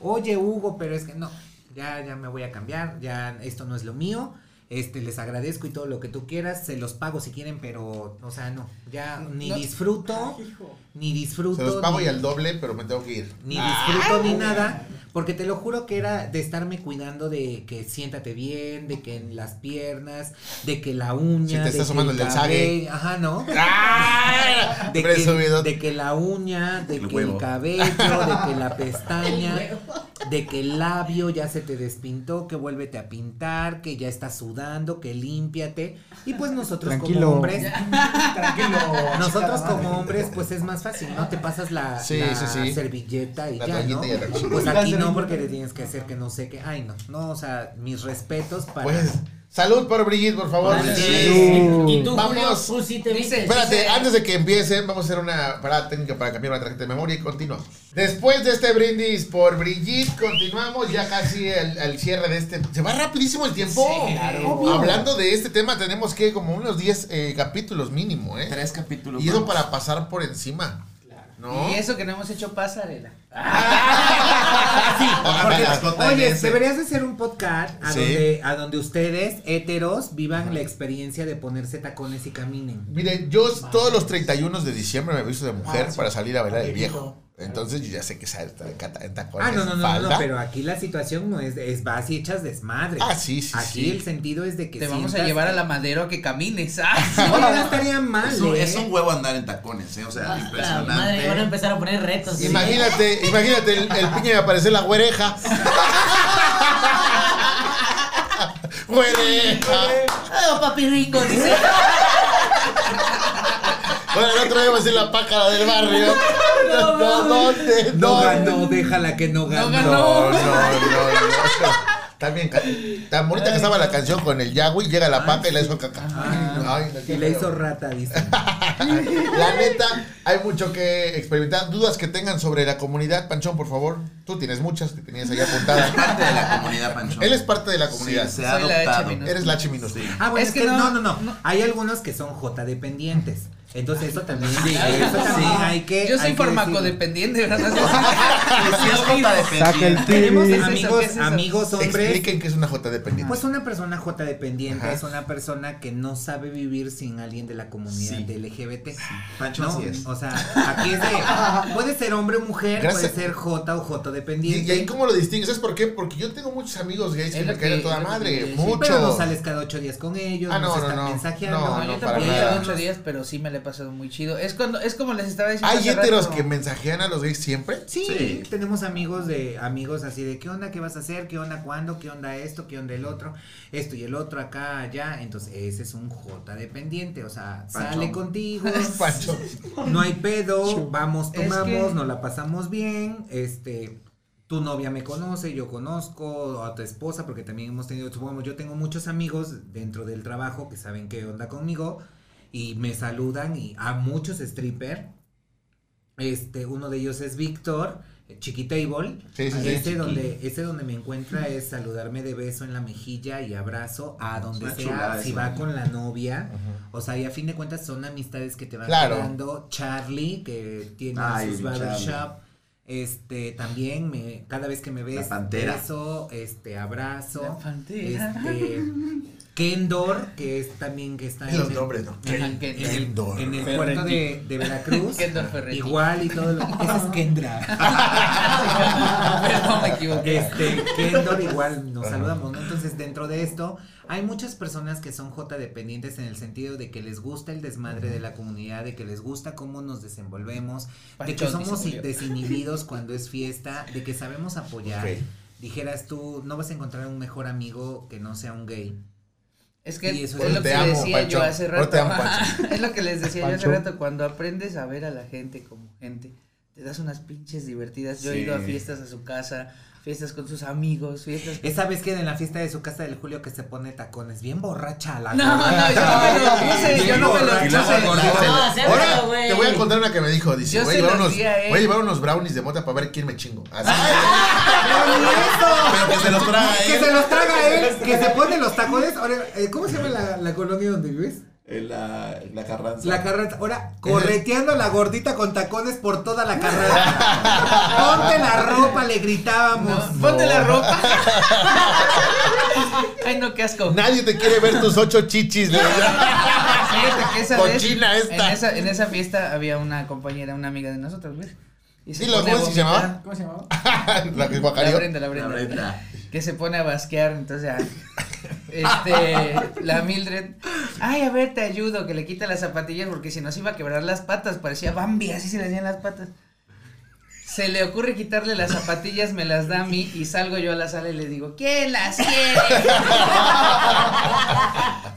Oye, Hugo, pero es que no, ya, ya me voy a cambiar, ya esto no es lo mío. Este, les agradezco y todo lo que tú quieras, se los pago si quieren, pero, o sea, no, ya ni No. disfruto, ni disfruto. Se los pago ni- y al doble, pero me tengo que ir. ni disfruto ni nada, porque te lo juro que era de estarme cuidando de que siéntate bien, de que en las piernas, de que la uña, Si te de está que asomando el del ajá, ¿no? ¡Ah! De que, de que la uña, de El que huevo. el cabello, de que la pestaña, de que el labio ya se te despintó, que vuélvete a pintar, que ya estás sudando, que límpiate. Y pues nosotros Tranquilo. como hombres, Tranquilo. nosotros como madre. hombres, pues es más fácil, ¿no? Te pasas la, Sí, la sí, sí. servilleta y La ya, ¿no? y. Pues aquí no, porque le tienes que hacer que no sé qué. Ay, no, no, o sea, mis respetos para. Pues, salud por Brigitte, por favor. Sí. Y tú, Vamos. Julio, tú sí te Dice- Espérate, dice- antes de que empiecen, vamos a hacer una parada técnica para cambiar una tarjeta de memoria y continuamos. Después de este brindis por Brigitte, continuamos ya casi al, cierre de este. Se va rapidísimo el tiempo. Sí, claro. Hablando de este tema, tenemos que como unos 10 eh, capítulos mínimo, ¿eh? Tres capítulos. Y eso para pasar por encima. ¿No? Y eso que no hemos hecho pasarela. Las Porque, oye, deberías de hacer un podcast a, Sí. donde, a donde ustedes, heteros, vivan la experiencia de ponerse tacones y caminen. Mire, yo todos los 31 de diciembre me visto de mujer para salir a bailar el viejo. Entonces yo ya sé que sale en tacones, Ah, no, no, no, no, falda. no, pero aquí la situación no es, es vas y echas desmadre. Ah, sí, sí, Aquí sí. el sentido es de que Te vamos a llevar a la madero a que camines. Ah, Oye, no estaría mal, Es un, ¿eh? es un huevo andar en tacones, ¿eh? O sea, La impresionante. madre, van a empezar a poner retos. Imagínate, imagínate el, el piña y aparecer la güereja. güereja. Oh, papi rico, dice. Bueno, el otro día va a ser la pájara del barrio. No, no, ¿dónde? No ganó, déjala que no ganó. ganó. No, no, no, no. También, tan bonita que estaba la canción con el Yahweh, llega la paca y la hizo caca. Ay, no, qué Y le feo. hizo rata, dice. La neta, hay mucho que experimentar. Dudas que tengan sobre la comunidad, Panchón, por favor. Tú tienes muchas que tenías ahí Es apuntadas. parte de la comunidad, Pancho. Él es parte de la comunidad. Sí, se ha Soy la adoptado. Eres la H minúscula. Ah, bueno, Es es, que no, no, no, no. Hay algunos que son J dependientes. Entonces eso también, eso también hay que. Yo soy farmacodependiente, ¿verdad? Sí, Saca el Tenemos. ¿Qué amigos, ¿Qué es amigos hombres. Expliquen que es una J dependiente. Pues una persona J dependiente Ajá. es una persona que no sabe vivir sin alguien de la comunidad Sí. de LGBT. Pancho, ¿no? así es. O sea, aquí es de. Puede ser hombre o mujer, Gracias. puede ser J o J ¿Y, dependiente. y ahí cómo lo distingues? ¿Sabes por qué? Porque yo tengo muchos amigos gays que me caen a toda madre. quería decir. Mucho. Pero no sales cada ocho días con ellos, Ah, no, no, no, están no. mensajeando. No, No, no, yo nada. llevo ocho días, pero sí me he pasado muy chido. Es cuando, es como les estaba diciendo. ¿Hay hace héteros rato. que mensajean a los gays siempre? Sí, Sí. tenemos amigos de amigos así de qué onda, qué vas a hacer, qué onda, cuándo, qué onda esto, qué onda el otro, esto y el otro acá, allá. Entonces, ese es un J dependiente, o sea, Pancho. sale contigo, Pancho. no hay pedo, vamos, Es tomamos, que- nos la pasamos bien, este, tu novia me conoce, yo conozco a tu esposa, porque también hemos tenido, supongamos, yo tengo muchos amigos dentro del trabajo que saben qué onda conmigo y me saludan y a muchos stripper, este, uno de ellos es Víctor, eh, Chiquitable, Sí, sí, sí. ese donde, ese donde me encuentra es saludarme de beso en la mejilla y abrazo a donde una sea, si va con la novia, o sea, y a fin de cuentas son amistades que te van Claro. quedando. Charlie, que tiene Ay, sus barbershop. Este, también me, cada vez que me ves, beso, este, abrazo. La pantera. Este, Kendor, que es también que está Los el- nombres, ¿no? En, en Kendor. el, Kendor. en el Ferretti. puerto de, de Veracruz. Kendor Ferretti. Igual y todo lo Ese es Kendra. Perdón, me equivoqué. Este, Kendor igual nos saludamos, ¿no? Entonces, dentro de esto, hay muchas personas que son J dependientes en el sentido de que les gusta el desmadre de la comunidad, de que les gusta cómo nos desenvolvemos, de que somos desinhibidos cuando es fiesta, de que sabemos apoyar. Dijeras tú, no vas a encontrar un mejor amigo que no sea un gay. Es que Y eso es es- lo que amo, decía yo hace rato. te amo, Pancho. es lo que les decía yo hace rato. Cuando aprendes a ver a la gente como gente, te das unas pinches divertidas. Yo he ido a fiestas a su casa, fiestas con sus amigos, fiestas. Esa vez que en la fiesta de su casa del Julio que se pone tacones, bien borracha la No, no, gorda. yo no me lo puse, yo no me lo puse. No, Ahora güey. te voy a contar una que me dijo. Dice, voy a, llevar unos, di a él. voy a llevar unos brownies de mota para ver quién me chingo. Así. Pero que se los traga Que él. se los traga él, que se pone los tacones. Ahora, eh, ¿cómo se llama la, la colonia donde vives? En la, la Carranza. La carranza. Ahora, correteando a la gordita con tacones por toda la carranza. Ponte la ropa, le gritábamos. No, ponte la ropa. Ay, no, qué asco. Nadie te quiere ver tus ocho chichis. de verdad. Fíjate que esa vez, Cochina esta. En esa, en esa fiesta había una compañera, una amiga de nosotros, ¿ves? Y a ¿cómo se llamaba? ¿Cómo se llamaba? La que La. Brenda, la La Brenda. Que se pone a basquear, entonces ah, este, la Mildred, ay, a ver, te ayudo, que le quita las zapatillas porque si no se iba a quebrar las patas, parecía Bambi, así se le hacían las patas. Se le ocurre quitarle las zapatillas, me las da a mí y salgo yo a la sala y le digo, ¿quién las quiere?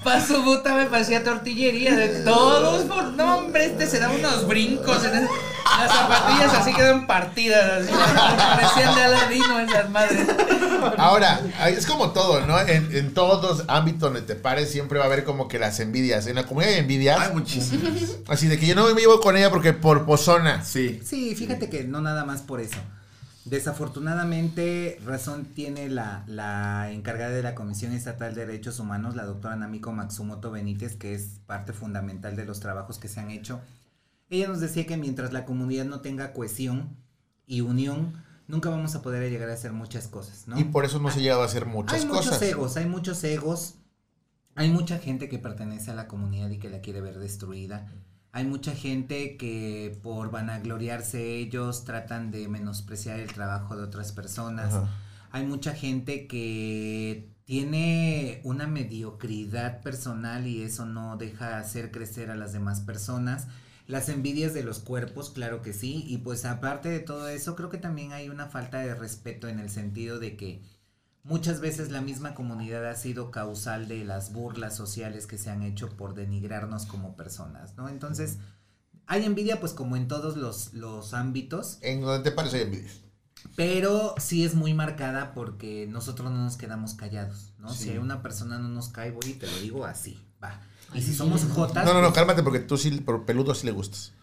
Pa' su puta me parecía tortillería de todos por no hombre, este se da unos brincos en el- las zapatillas así quedan partidas, así, parecían de Aladino esas madres. Ahora, es como todo, ¿no? En, en todos ámbitos donde te pares siempre va a haber como que las envidias. En la comunidad hay envidias. Hay muchísimas. Así de que yo no me llevo con ella porque por pozona. Sí. Sí, fíjate que no nada más por eso. Desafortunadamente, razón tiene la, la encargada de la Comisión Estatal de Derechos Humanos, la doctora Namiko Matsumoto Benítez, que es parte fundamental de los trabajos que se han hecho. Ella nos decía que mientras la comunidad no tenga cohesión y unión, nunca vamos a poder llegar a hacer muchas cosas, ¿no? Y por eso no se ha llegado a hacer muchas hay cosas. muchos egos, hay muchos egos. Hay mucha gente que pertenece a la comunidad y que la quiere ver destruida. Hay mucha gente que por vanagloriarse ellos tratan de menospreciar el trabajo de otras personas. Ajá. Hay mucha gente que tiene una mediocridad personal y eso no deja hacer crecer a las demás personas. Las envidias de los cuerpos, claro que sí. Y pues aparte de todo eso, creo que también hay una falta de respeto en el sentido de que muchas veces la misma comunidad ha sido causal de las burlas sociales que se han hecho por denigrarnos como personas, ¿no? Entonces, hay envidia pues como en todos los, los ámbitos. En donde te parece hay envidia. Pero sí es muy marcada porque nosotros no nos quedamos callados, ¿no? Sí. Si una persona no nos cae, voy y te lo digo así, va. Y si somos jotas, No, no, no, pues, cálmate porque tú sí, por peludo sí le gustas.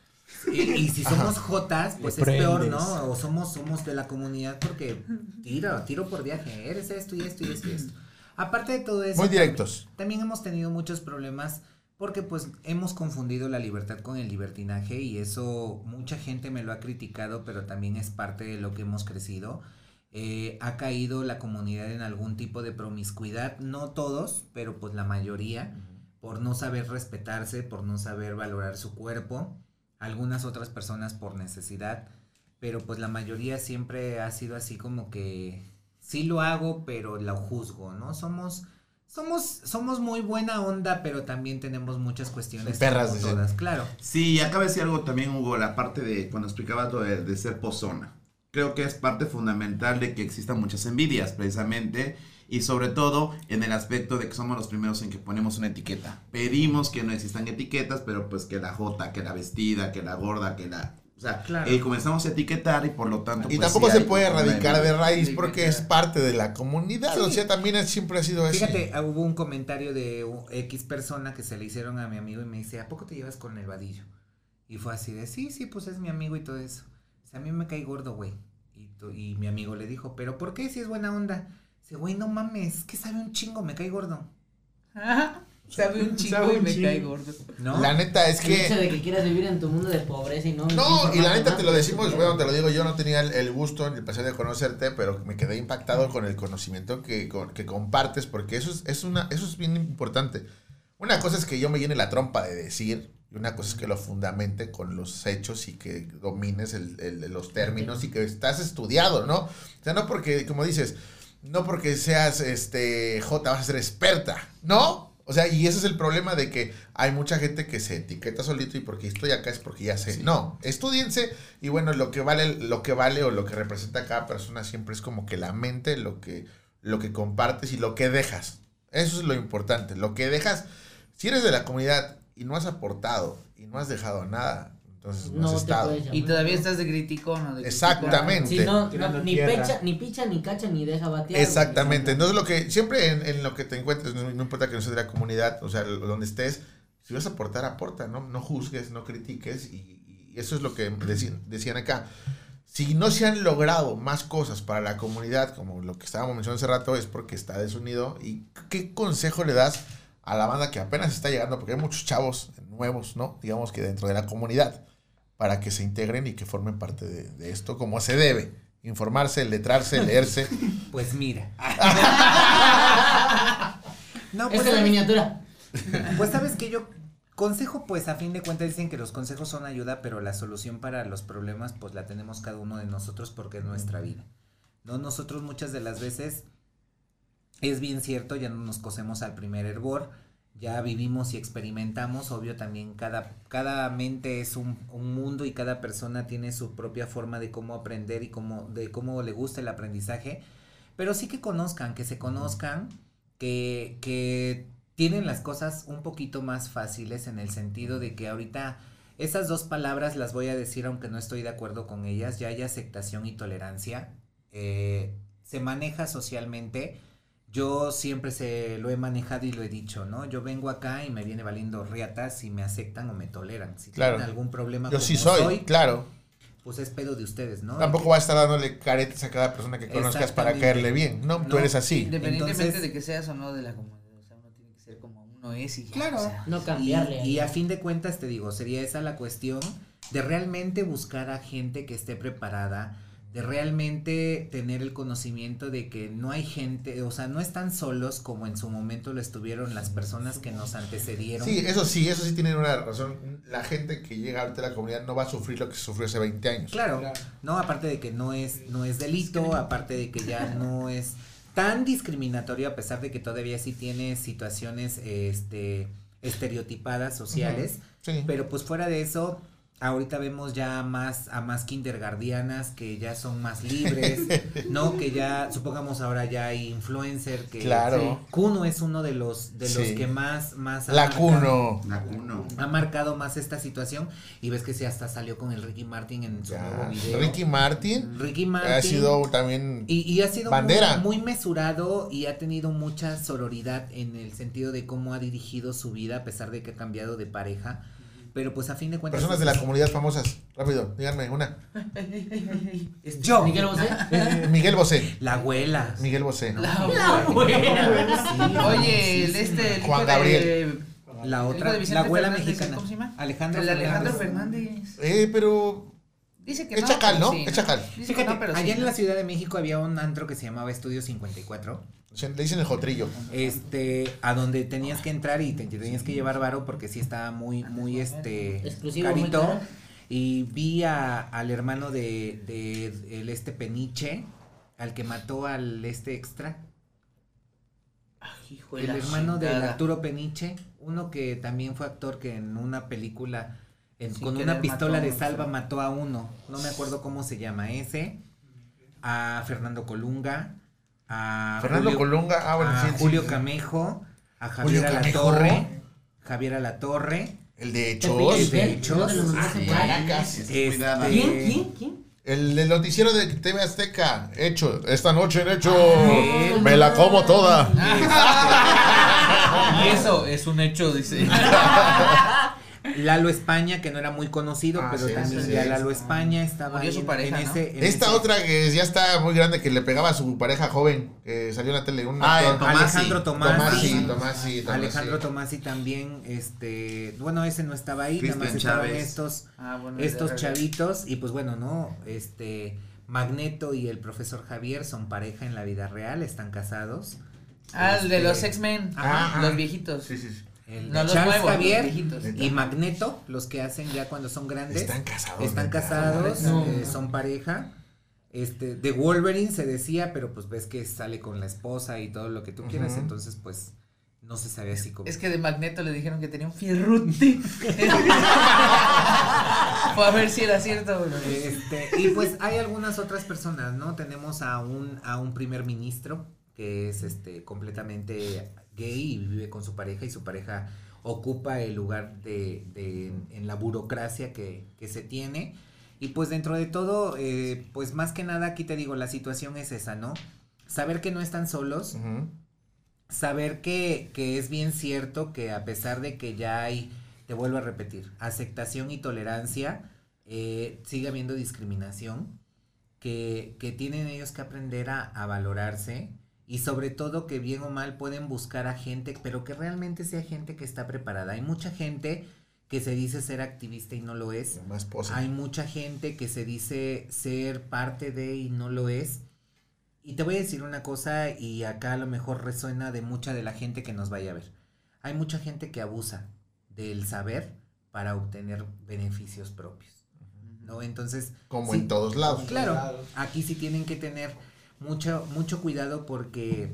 y, y si somos jotas, pues Le es peor. ¿no? O somos, somos de la comunidad porque tiro, tiro por viaje, eres esto y esto y esto y esto. Aparte de todo eso. Muy directos. También hemos tenido muchos problemas porque pues hemos confundido la libertad con el libertinaje y eso mucha gente me lo ha criticado, pero también es parte de lo que hemos crecido. Eh, ha caído la comunidad en algún tipo de promiscuidad, no todos, pero pues la mayoría, por no saber respetarse, por no saber valorar su cuerpo, algunas otras personas por necesidad, pero pues la mayoría siempre ha sido así como que sí lo hago, pero lo juzgo, ¿no? Somos somos somos muy buena onda, pero también tenemos muchas cuestiones Perras, como todas, claro. Sí, acaba de decir algo también, Hugo, la parte de cuando explicaba todo de, de ser pozona. Creo que es parte fundamental de que existan muchas envidias, precisamente, y sobre todo en el aspecto de que somos los primeros en que ponemos una etiqueta. Pedimos que no existan etiquetas, pero pues que la jota, que la vestida, que la gorda, que la... O sea, Claro. eh, comenzamos a etiquetar y por lo tanto... Y pues, tampoco sí se puede erradicar de raíz Sí, porque es parte de la comunidad. O sea, también es- siempre ha sido así. Fíjate, ah, hubo un comentario de X persona que se le hicieron a mi amigo y me dice, ¿a poco te llevas con el vadillo? Y fue así de, sí, sí, pues es mi amigo y todo eso. Dice, a mí me cae gordo, güey. Y, y mi amigo le dijo, ¿pero por qué si es buena onda? Dice, güey, no mames, que sabe un chingo, me cae gordo. Ajá. Sabe un chingo Sabe y me chingo. cae gordo. ¿No? La neta es El hecho que. de que quieras vivir en tu mundo de pobreza y no. No, y la neta te lo decimos, bueno bueno, te lo digo, yo no tenía el, el gusto ni el placer de conocerte, pero me quedé impactado con el conocimiento que, con- que compartes, porque eso es, es una, eso es bien importante. Una cosa es que yo me llene la trompa de decir, y una cosa es que lo fundamente con los hechos y que domines el- el- los términos y que estás estudiado, ¿no? O sea, no porque, como dices, no porque seas este J vas a ser experta, ¿no? O sea, y ese es el problema de que hay mucha gente que se etiqueta solito y porque estoy acá es porque ya sé. No, estudiense y bueno, lo que vale, lo que vale o lo que representa cada persona siempre es como que la mente, lo que, lo que compartes y lo que dejas. Eso es lo importante. Lo que dejas, si eres de la comunidad y no has aportado y no has dejado nada, entonces no, No has te estado. Y todavía estás de criticón de Exactamente. Si no, ni, pecha, ni picha, ni cacha, ni deja batear. Exactamente. Entonces, lo que siempre en, en lo que te encuentres, no, no importa que no sea de la comunidad, o sea, donde estés, si vas a aportar, aporta, ¿no? No juzgues, no critiques. Y, y eso es lo que decían, decían acá. Si no se han logrado más cosas para la comunidad, como lo que estábamos mencionando hace rato, es porque está desunido. ¿Y qué consejo le das a la banda que apenas está llegando? Porque hay muchos chavos nuevos, ¿no? Digamos que dentro de la comunidad, para que se integren y que formen parte de, de esto como se debe. Informarse, letrarse, leerse. Pues mira. no, Esta pues, es la miniatura. Pues sabes que yo consejo pues a fin de cuentas dicen que los consejos son ayuda, pero la solución para los problemas pues la tenemos cada uno de nosotros porque es nuestra vida. No nosotros muchas de las veces es bien cierto, ya no nos cosemos al primer hervor, ya vivimos y experimentamos, obvio también cada, cada mente es un, un mundo y cada persona tiene su propia forma de cómo aprender y cómo, de cómo le gusta el aprendizaje, pero sí que conozcan, que se conozcan, que, que tienen las cosas un poquito más fáciles en el sentido de que ahorita esas dos palabras las voy a decir aunque no estoy de acuerdo con ellas, ya hay aceptación y tolerancia, eh, se maneja socialmente, yo siempre se lo he manejado y lo he dicho, ¿no? Yo vengo acá y me viene valiendo riatas si me aceptan o me toleran. Si Claro. tienen algún problema Yo como sí soy, claro. pues es pedo de ustedes, ¿no? Tampoco va a estar dándole caretas a cada persona que conozcas para caerle bien. No, tú eres así. Independientemente Entonces- de que seas o no de la comunidad. O sea, uno tiene que ser como uno es y ya, Claro. o sea, No cambiarle. Y, y a fin de cuentas, te digo, sería esa la cuestión de realmente buscar a gente que esté preparada, de realmente tener el conocimiento de que no hay gente, o sea, no están solos como en su momento lo estuvieron las personas que nos antecedieron. Sí, eso sí, eso sí tienen una razón. La gente que llega ahorita a la comunidad no va a sufrir lo que sufrió hace 20 años. Claro, Claro. no, aparte de que no es, no es delito, aparte de que ya no es tan discriminatorio, a pesar de que todavía sí tiene situaciones este estereotipadas sociales, Sí. pero pues fuera de eso, ahorita vemos ya más a más kindergardianas que ya son más libres, ¿no? Que ya, supongamos ahora ya hay influencer que Claro. Kuno es uno de los de los Sí. que más más ha La marcado- Cuno. La uno. ha marcado más esta situación y ves que se hasta salió con el Ricky Martin en su nuevo video. Ricky Martin Ricky Martin ha sido también. y, y ha sido bandera. Muy, muy mesurado y ha tenido mucha sororidad en el sentido de cómo ha dirigido su vida a pesar de que ha cambiado de pareja. Pero pues a fin de cuentas Personas de la comunidad famosas. Rápido, díganme una. es yo. Miguel Bosé. Eh, Miguel Bosé. La abuela. Miguel Bosé. La Sí, Oye, el este, el Juan de- Gabriel. La otra, la abuela Fernández, mexicana. ¿Cómo se llama? Alejandro Alejandro Fernández. Fernández. Eh, pero. Dice que Es no. chacal, ¿no? sí, Es chacal. Dice que Fíjate, no, pero allá sí. en la Ciudad de México había un antro que se llamaba Estudio 54. se- Le dicen el jotrillo. este a donde tenías que entrar y te tenías que llevar varo porque sí estaba muy muy este Exclusivo, carito y vi a, al hermano de, de el este peniche al que mató al este extra Hijo de el la hermano chingada. Arturo Peniche uno que también fue actor que en una película con una pistola de salva sí. mató a uno no me acuerdo cómo se llama ese a Fernando Colunga a Fernando Julio- Colunga. Ah, bueno, a sí, sí. Julio Camejo, a Julio Javier Camejo. Alatorre, Javier Alatorre, El de Hechos. el de Sí. Caracas. este. ¿Quién? ¿Quién? ¿Quién? El del noticiero de TV Azteca. Hecho. Esta noche en Hecho. él. Me la como toda. Y eso es un hecho, dice. Lalo España, que no era muy conocido, Ah, pero sí, también sí, ya sí. Lalo España estaba ahí su en- pareja, en ¿no? ese- en Esta ese- otra que ya está muy grande que le pegaba a su pareja joven. Que salió en la tele. Un Ah, actor. el Tomasi. Alejandro Tomasi. Tomasi, Tomasi, Tomasi. Alejandro Tomasi también, este, bueno, ese no estaba ahí, nada Cristian más estaban Chávez. estos, Ah, bueno, estos chavitos, y pues bueno, no, este, Magneto y el profesor Javier son pareja en la vida real, están casados. Ah, el de Este, los X-Men. Ajá. Los viejitos. Sí, sí, sí. El No, los Charles nuevos, Javier los viejitos. y Magneto, los que hacen ya cuando son grandes. Están casados. Están casados, No. eh, son pareja. Este, de Wolverine se decía, pero pues ves que sale con la esposa y todo lo que tú quieras, entonces pues no se sabe así como. Es que de Magneto le dijeron que tenía un fierrute. Fue a ver si era cierto. güey. Este, y pues hay algunas otras personas, ¿no? Tenemos a un, a un primer ministro que es este completamente gay y vive con su pareja y su pareja ocupa el lugar de, de- en la burocracia que, que se tiene. Y pues dentro de todo, eh, pues más que nada aquí te digo, la situación es esa, ¿no? Saber que no están solos, saber que, que es bien cierto que a pesar de que ya hay, te vuelvo a repetir, aceptación y tolerancia, eh, sigue habiendo discriminación, que, que tienen ellos que aprender a, a valorarse y sobre todo que bien o mal pueden buscar a gente, pero que realmente sea gente que está preparada. Hay mucha gente que se dice ser activista y no lo es. Más. Hay mucha gente que se dice ser parte de y no lo es. Y te voy a decir una cosa y acá a lo mejor resuena de mucha de la gente que nos vaya a ver. Hay mucha gente que abusa del saber para obtener beneficios propios. ¿No? Entonces, Como sí, en todos lados. claro, aquí sí tienen que tener mucho mucho cuidado porque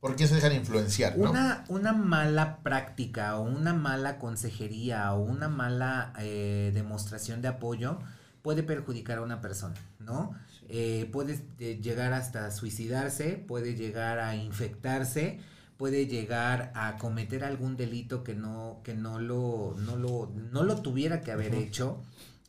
¿Por qué se dejan influenciar, no? una, una mala práctica o una mala consejería o una mala eh, demostración de apoyo puede perjudicar a una persona, ¿no? Eh, puede eh, llegar hasta suicidarse, puede llegar a infectarse, puede llegar a cometer algún delito que no, que no lo, no lo, no lo tuviera que haber hecho,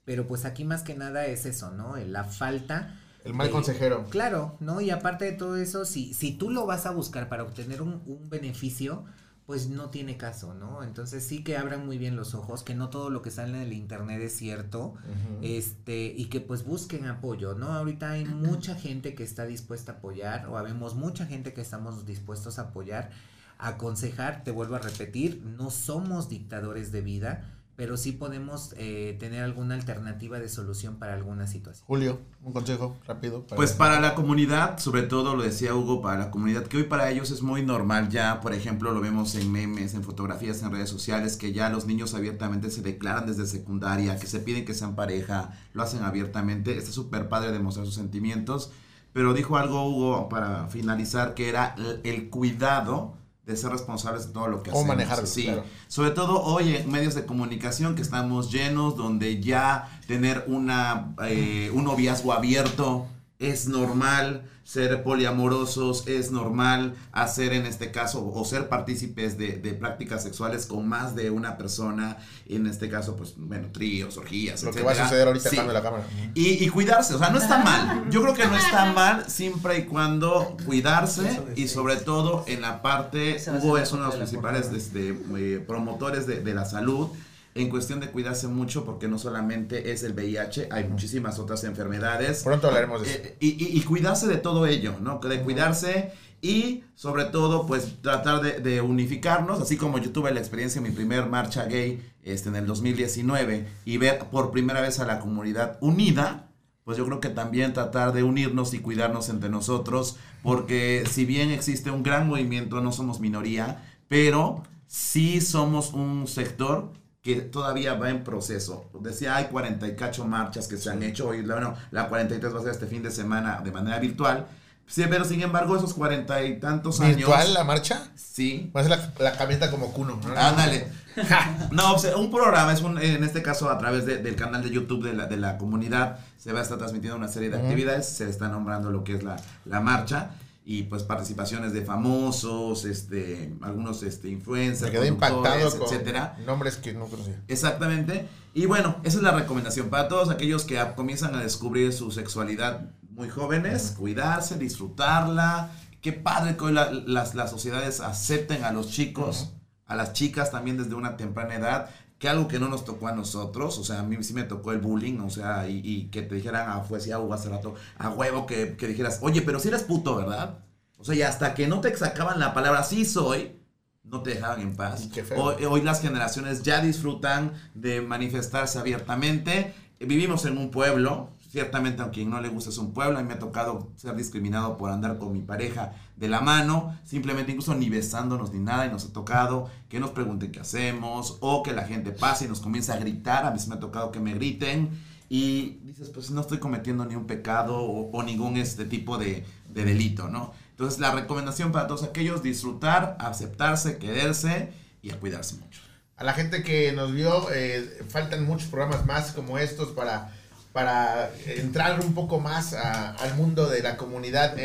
pero pues aquí más que nada es eso, ¿no? La falta El mal Eh, consejero. Claro, ¿no? Y aparte de todo eso, si, si tú lo vas a buscar para obtener un, un beneficio, pues no tiene caso, ¿no? Entonces sí que abran muy bien los ojos, que no todo lo que sale en el internet es cierto, este, y que pues busquen apoyo, ¿no? Ahorita hay mucha gente que está dispuesta a apoyar, o habemos mucha gente que estamos dispuestos a apoyar, a aconsejar, te vuelvo a repetir, no somos dictadores de vida, pero sí podemos eh, tener alguna alternativa de solución para alguna situación. Julio, un consejo rápido. Pues para la comunidad, sobre todo lo decía Hugo, para la comunidad, que hoy para ellos es muy normal ya, por ejemplo, lo vemos en memes, en fotografías, en redes sociales, que ya los niños abiertamente se declaran desde secundaria, que se piden que sean pareja, lo hacen abiertamente, está súper padre demostrar sus sentimientos, pero dijo algo Hugo para finalizar, que era el, el cuidado de ser responsables de todo lo que O hacemos. manejarlo, Sí, claro. sobre todo hoy en medios de comunicación que estamos llenos, donde ya tener una, eh, un noviazgo abierto es normal, ser poliamorosos es normal, hacer en este caso o ser partícipes de, de prácticas sexuales con más de una persona, en este caso pues bueno, tríos, orgías, Lo que va a suceder ahorita Sí. cuando la cámara. Y, y cuidarse, o sea, no está mal. Yo creo que no está mal siempre y cuando cuidarse y sobre todo en la parte, Hugo es uno de los principales este, eh, promotores de, de la salud en cuestión de cuidarse mucho porque no solamente es el VIH, hay muchísimas otras enfermedades. Pronto hablaremos de eso. Eh, y, y- y cuidarse de todo ello, ¿no? De cuidarse y sobre todo pues tratar de, de unificarnos, así como yo tuve la experiencia en mi primer marcha gay este, en el 2019 y ver por primera vez a la comunidad unida, pues yo creo que también tratar de unirnos y cuidarnos entre nosotros, porque si bien existe un gran movimiento, no somos minoría, pero sí somos un sector que todavía va en proceso. Decía, hay 40 y cacho marchas que se han hecho, hoy, bueno, la 43 va a ser este fin de semana de manera virtual, sí, pero sin embargo esos 40 y tantos ¿Virtual años... la marcha? Sí, Va a ser la, la camioneta como Cuno. ¿no? Ándale. No, o sea, un programa, es un, en este caso a través de- del canal de YouTube de la, de la comunidad, se va a estar transmitiendo una serie de actividades, se está nombrando lo que es la, la marcha y pues participaciones de famosos, este, algunos este, influencers, Me quedé impactado conductores, con etcétera. nombres que no conocía. Exactamente. Y bueno, esa es la recomendación para todos aquellos que comienzan a descubrir su sexualidad muy jóvenes, cuidarse, disfrutarla. Qué padre que hoy la- las, las sociedades acepten a los chicos, a las chicas también desde una temprana edad, que algo que no nos tocó a nosotros, o sea, a mí sí me tocó el bullying, o sea, y, y que te dijeran, ah, fue así, ah, hace rato, a huevo, que, que dijeras, oye, pero si eres puto, ¿verdad? O sea, y hasta que no te sacaban la palabra sí soy, no te dejaban en paz. Hoy, hoy las generaciones ya disfrutan de manifestarse abiertamente. Vivimos en un pueblo, ciertamente a quien no le gusta es un pueblo. A mí me ha tocado ser discriminado por andar con mi pareja de la mano, simplemente incluso ni besándonos ni nada. Y nos ha tocado que nos pregunten qué hacemos o que la gente pase y nos comience a gritar. A mí sí me ha tocado que me griten. Y dices, pues no estoy cometiendo ni un pecado o, ningún este tipo de, de delito, ¿no? Entonces la recomendación para todos aquellos, disfrutar, aceptarse, quererse y a cuidarse mucho. A la gente que nos vio, eh, faltan muchos programas más como estos para, para entrar un poco más a- al mundo de la comunidad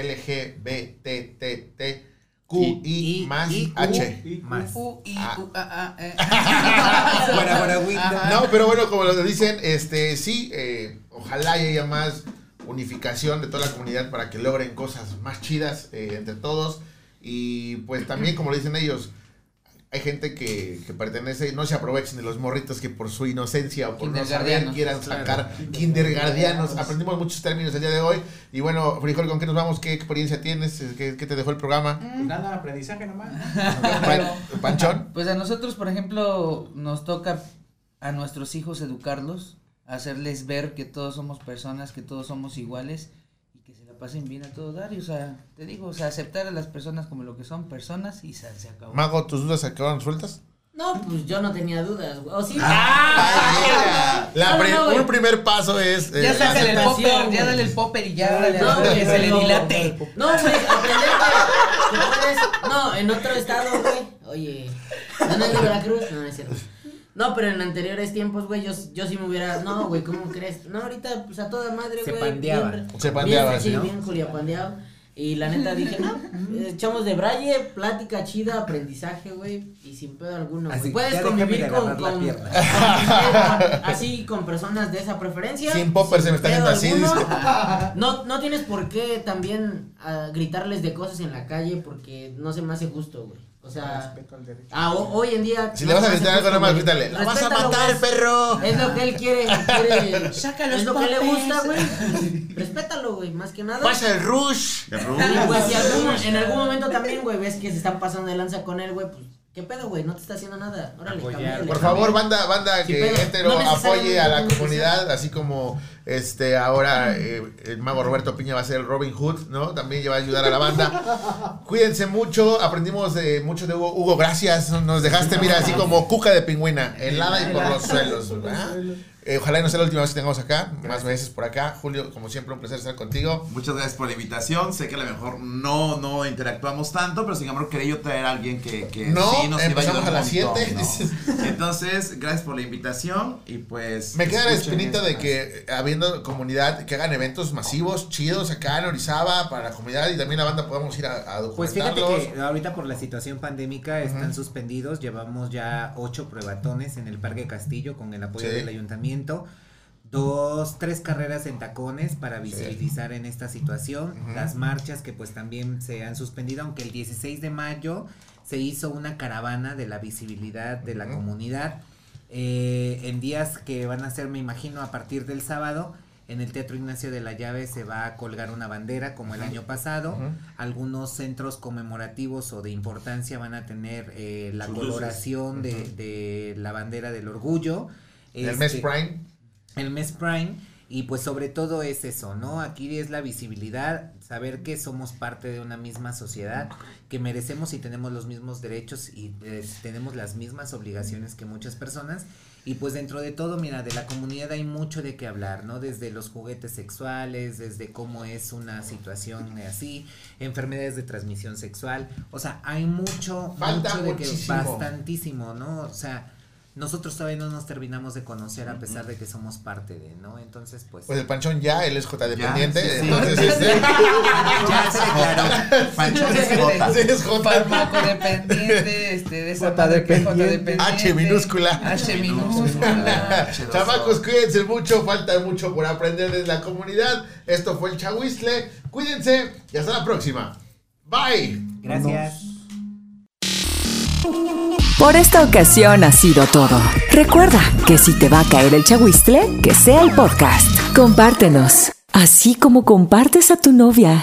LGBTTQI más H. Más. U, I. U, A, A. Guara, guara, guinda. No, pero bueno, como lo dicen, este sí, eh, ojalá haya más unificación de toda la comunidad para que logren cosas más chidas eh, entre todos. Y pues también, como lo dicen ellos, hay gente que, que pertenece, no se aprovechen de los morritos que por su inocencia o por no saber Kindergardianos. quieran sacar kindergardianos. Aprendimos muchos términos el día de hoy. Y bueno, Frijol, ¿con qué nos vamos? ¿Qué experiencia tienes? ¿Qué, qué te dejó el programa? Pues nada, aprendizaje nomás. Pan- Panchón. Pues a nosotros, por ejemplo, nos toca a nuestros hijos educarlos, hacerles ver que todos somos personas, que todos somos iguales y pasen bien a todo dar. Y, o sea, te digo, o sea, aceptar a las personas como lo que son personas y se, se acabó. Mago, ¿tus dudas se acabaron sueltas? No, pues yo no tenía dudas, güey. O sí. Ah, La No, no, un primer paso es. eh, ya sácale el popper, ya dale el popper y ya, dale, No, que se le no, dilate. No, güey, aprender que, que puedes. No, en otro estado, güey. Oye, ¿no es de Veracruz? No, no es cierto. No, pero en anteriores tiempos, güey, yo, yo sí me hubiera. No, güey, ¿cómo crees? No, ahorita, pues a toda madre, Se güey. pandeaba. bien- Se pandeaba, bien, sí, bien juliapandeado. Y la neta dije, no, echamos de braille, plática chida, aprendizaje, güey, y sin pedo alguno, güey. Así, Puedes convivir con, con- con- así con personas de esa preferencia. Sin popper se me está yendo así. No, no tienes por qué también ah, gritarles de cosas en la calle porque no se me hace justo, güey. O sea, Respeto al derecho. ah, ho- hoy en día. Si no le vas a gritar algo, justo, nada más güey. grítale. "La vas a matar, perro". Es lo que él quiere. quiere es lo que le gusta, güey. Respétalo, güey, más que nada. Pasa el rush. Y pues si algún- en algún momento también, güey, ves que se están pasando de lanza con él, güey, pues ¿Qué pedo, güey? No te está haciendo nada. Órale, Apoyar. cámbiale, Por favor, banda, banda Sí, que hetero no apoye a la comunidad, así como este ahora eh, el mago Roberto Piña va a ser el Robin Hood, ¿no? También va a ayudar a la banda. Cuídense mucho, aprendimos de mucho de Hugo. Hugo, gracias. Nos dejaste, mira, así como cuca de pingüina, helada y por los suelos. ¿verdad? Eh, ojalá y no sea la última vez que tengamos acá, más veces por acá. Julio, como siempre, un placer estar contigo. Muchas gracias por la invitación. Sé que a lo mejor no, no interactuamos tanto, pero sin embargo quería yo traer a alguien que, que No, sí nos iba a ayudar a las montón, siete, ¿no? dices. Entonces, gracias por la invitación y pues... Me queda la espinita de que habiendo comunidad, que hagan eventos masivos, chidos acá en Orizaba para la comunidad y también la banda podamos ir a, a Pues fíjate que ahorita por la situación pandémica están suspendidos. Llevamos ya ocho pruebatones en el Parque Castillo con el apoyo Sí. del ayuntamiento. Dos, tres carreras en tacones para visibilizar en esta situación. Las marchas que pues también se han suspendido, aunque el 16 de mayo se hizo una caravana de la visibilidad de la comunidad. Eh, en días que van a ser, me imagino, a partir del sábado, en el Teatro Ignacio de la Llave se va a colgar una bandera como el año pasado. Algunos centros conmemorativos o de importancia van a tener eh, la Sus coloración de, de la bandera del orgullo. El mes Este, Prime. el mes Prime y pues sobre todo es eso, ¿no? Aquí es la visibilidad, saber que somos parte de una misma sociedad, que merecemos y tenemos los mismos derechos y eh, tenemos las mismas obligaciones que muchas personas. Y pues dentro de todo, mira, de la comunidad hay mucho de qué hablar, ¿no? Desde los juguetes sexuales, desde cómo es una situación así, enfermedades de transmisión sexual, o sea, hay mucho, Falta mucho de que bastantísimo, ¿no? O sea, nosotros todavía no nos terminamos de conocer a pesar de que somos parte de, ¿no? Entonces, pues. Pues el Panchón ya, él es J dependiente. sí, sí. Entonces, este. ya se declaró. Panchón es Jota. Sí, es J. Farmacodependiente, este, de esa Jota dependiente. dependiente. H minúscula. H minúscula. Chamacos, cuídense mucho, falta mucho por aprender de la comunidad. Esto fue el Chahuizle. Cuídense y hasta la próxima. Bye. Gracias. Por esta ocasión ha sido todo. Recuerda que si te va a caer el chagüistle, que sea el podcast. Compártenos, así como compartes a tu novia.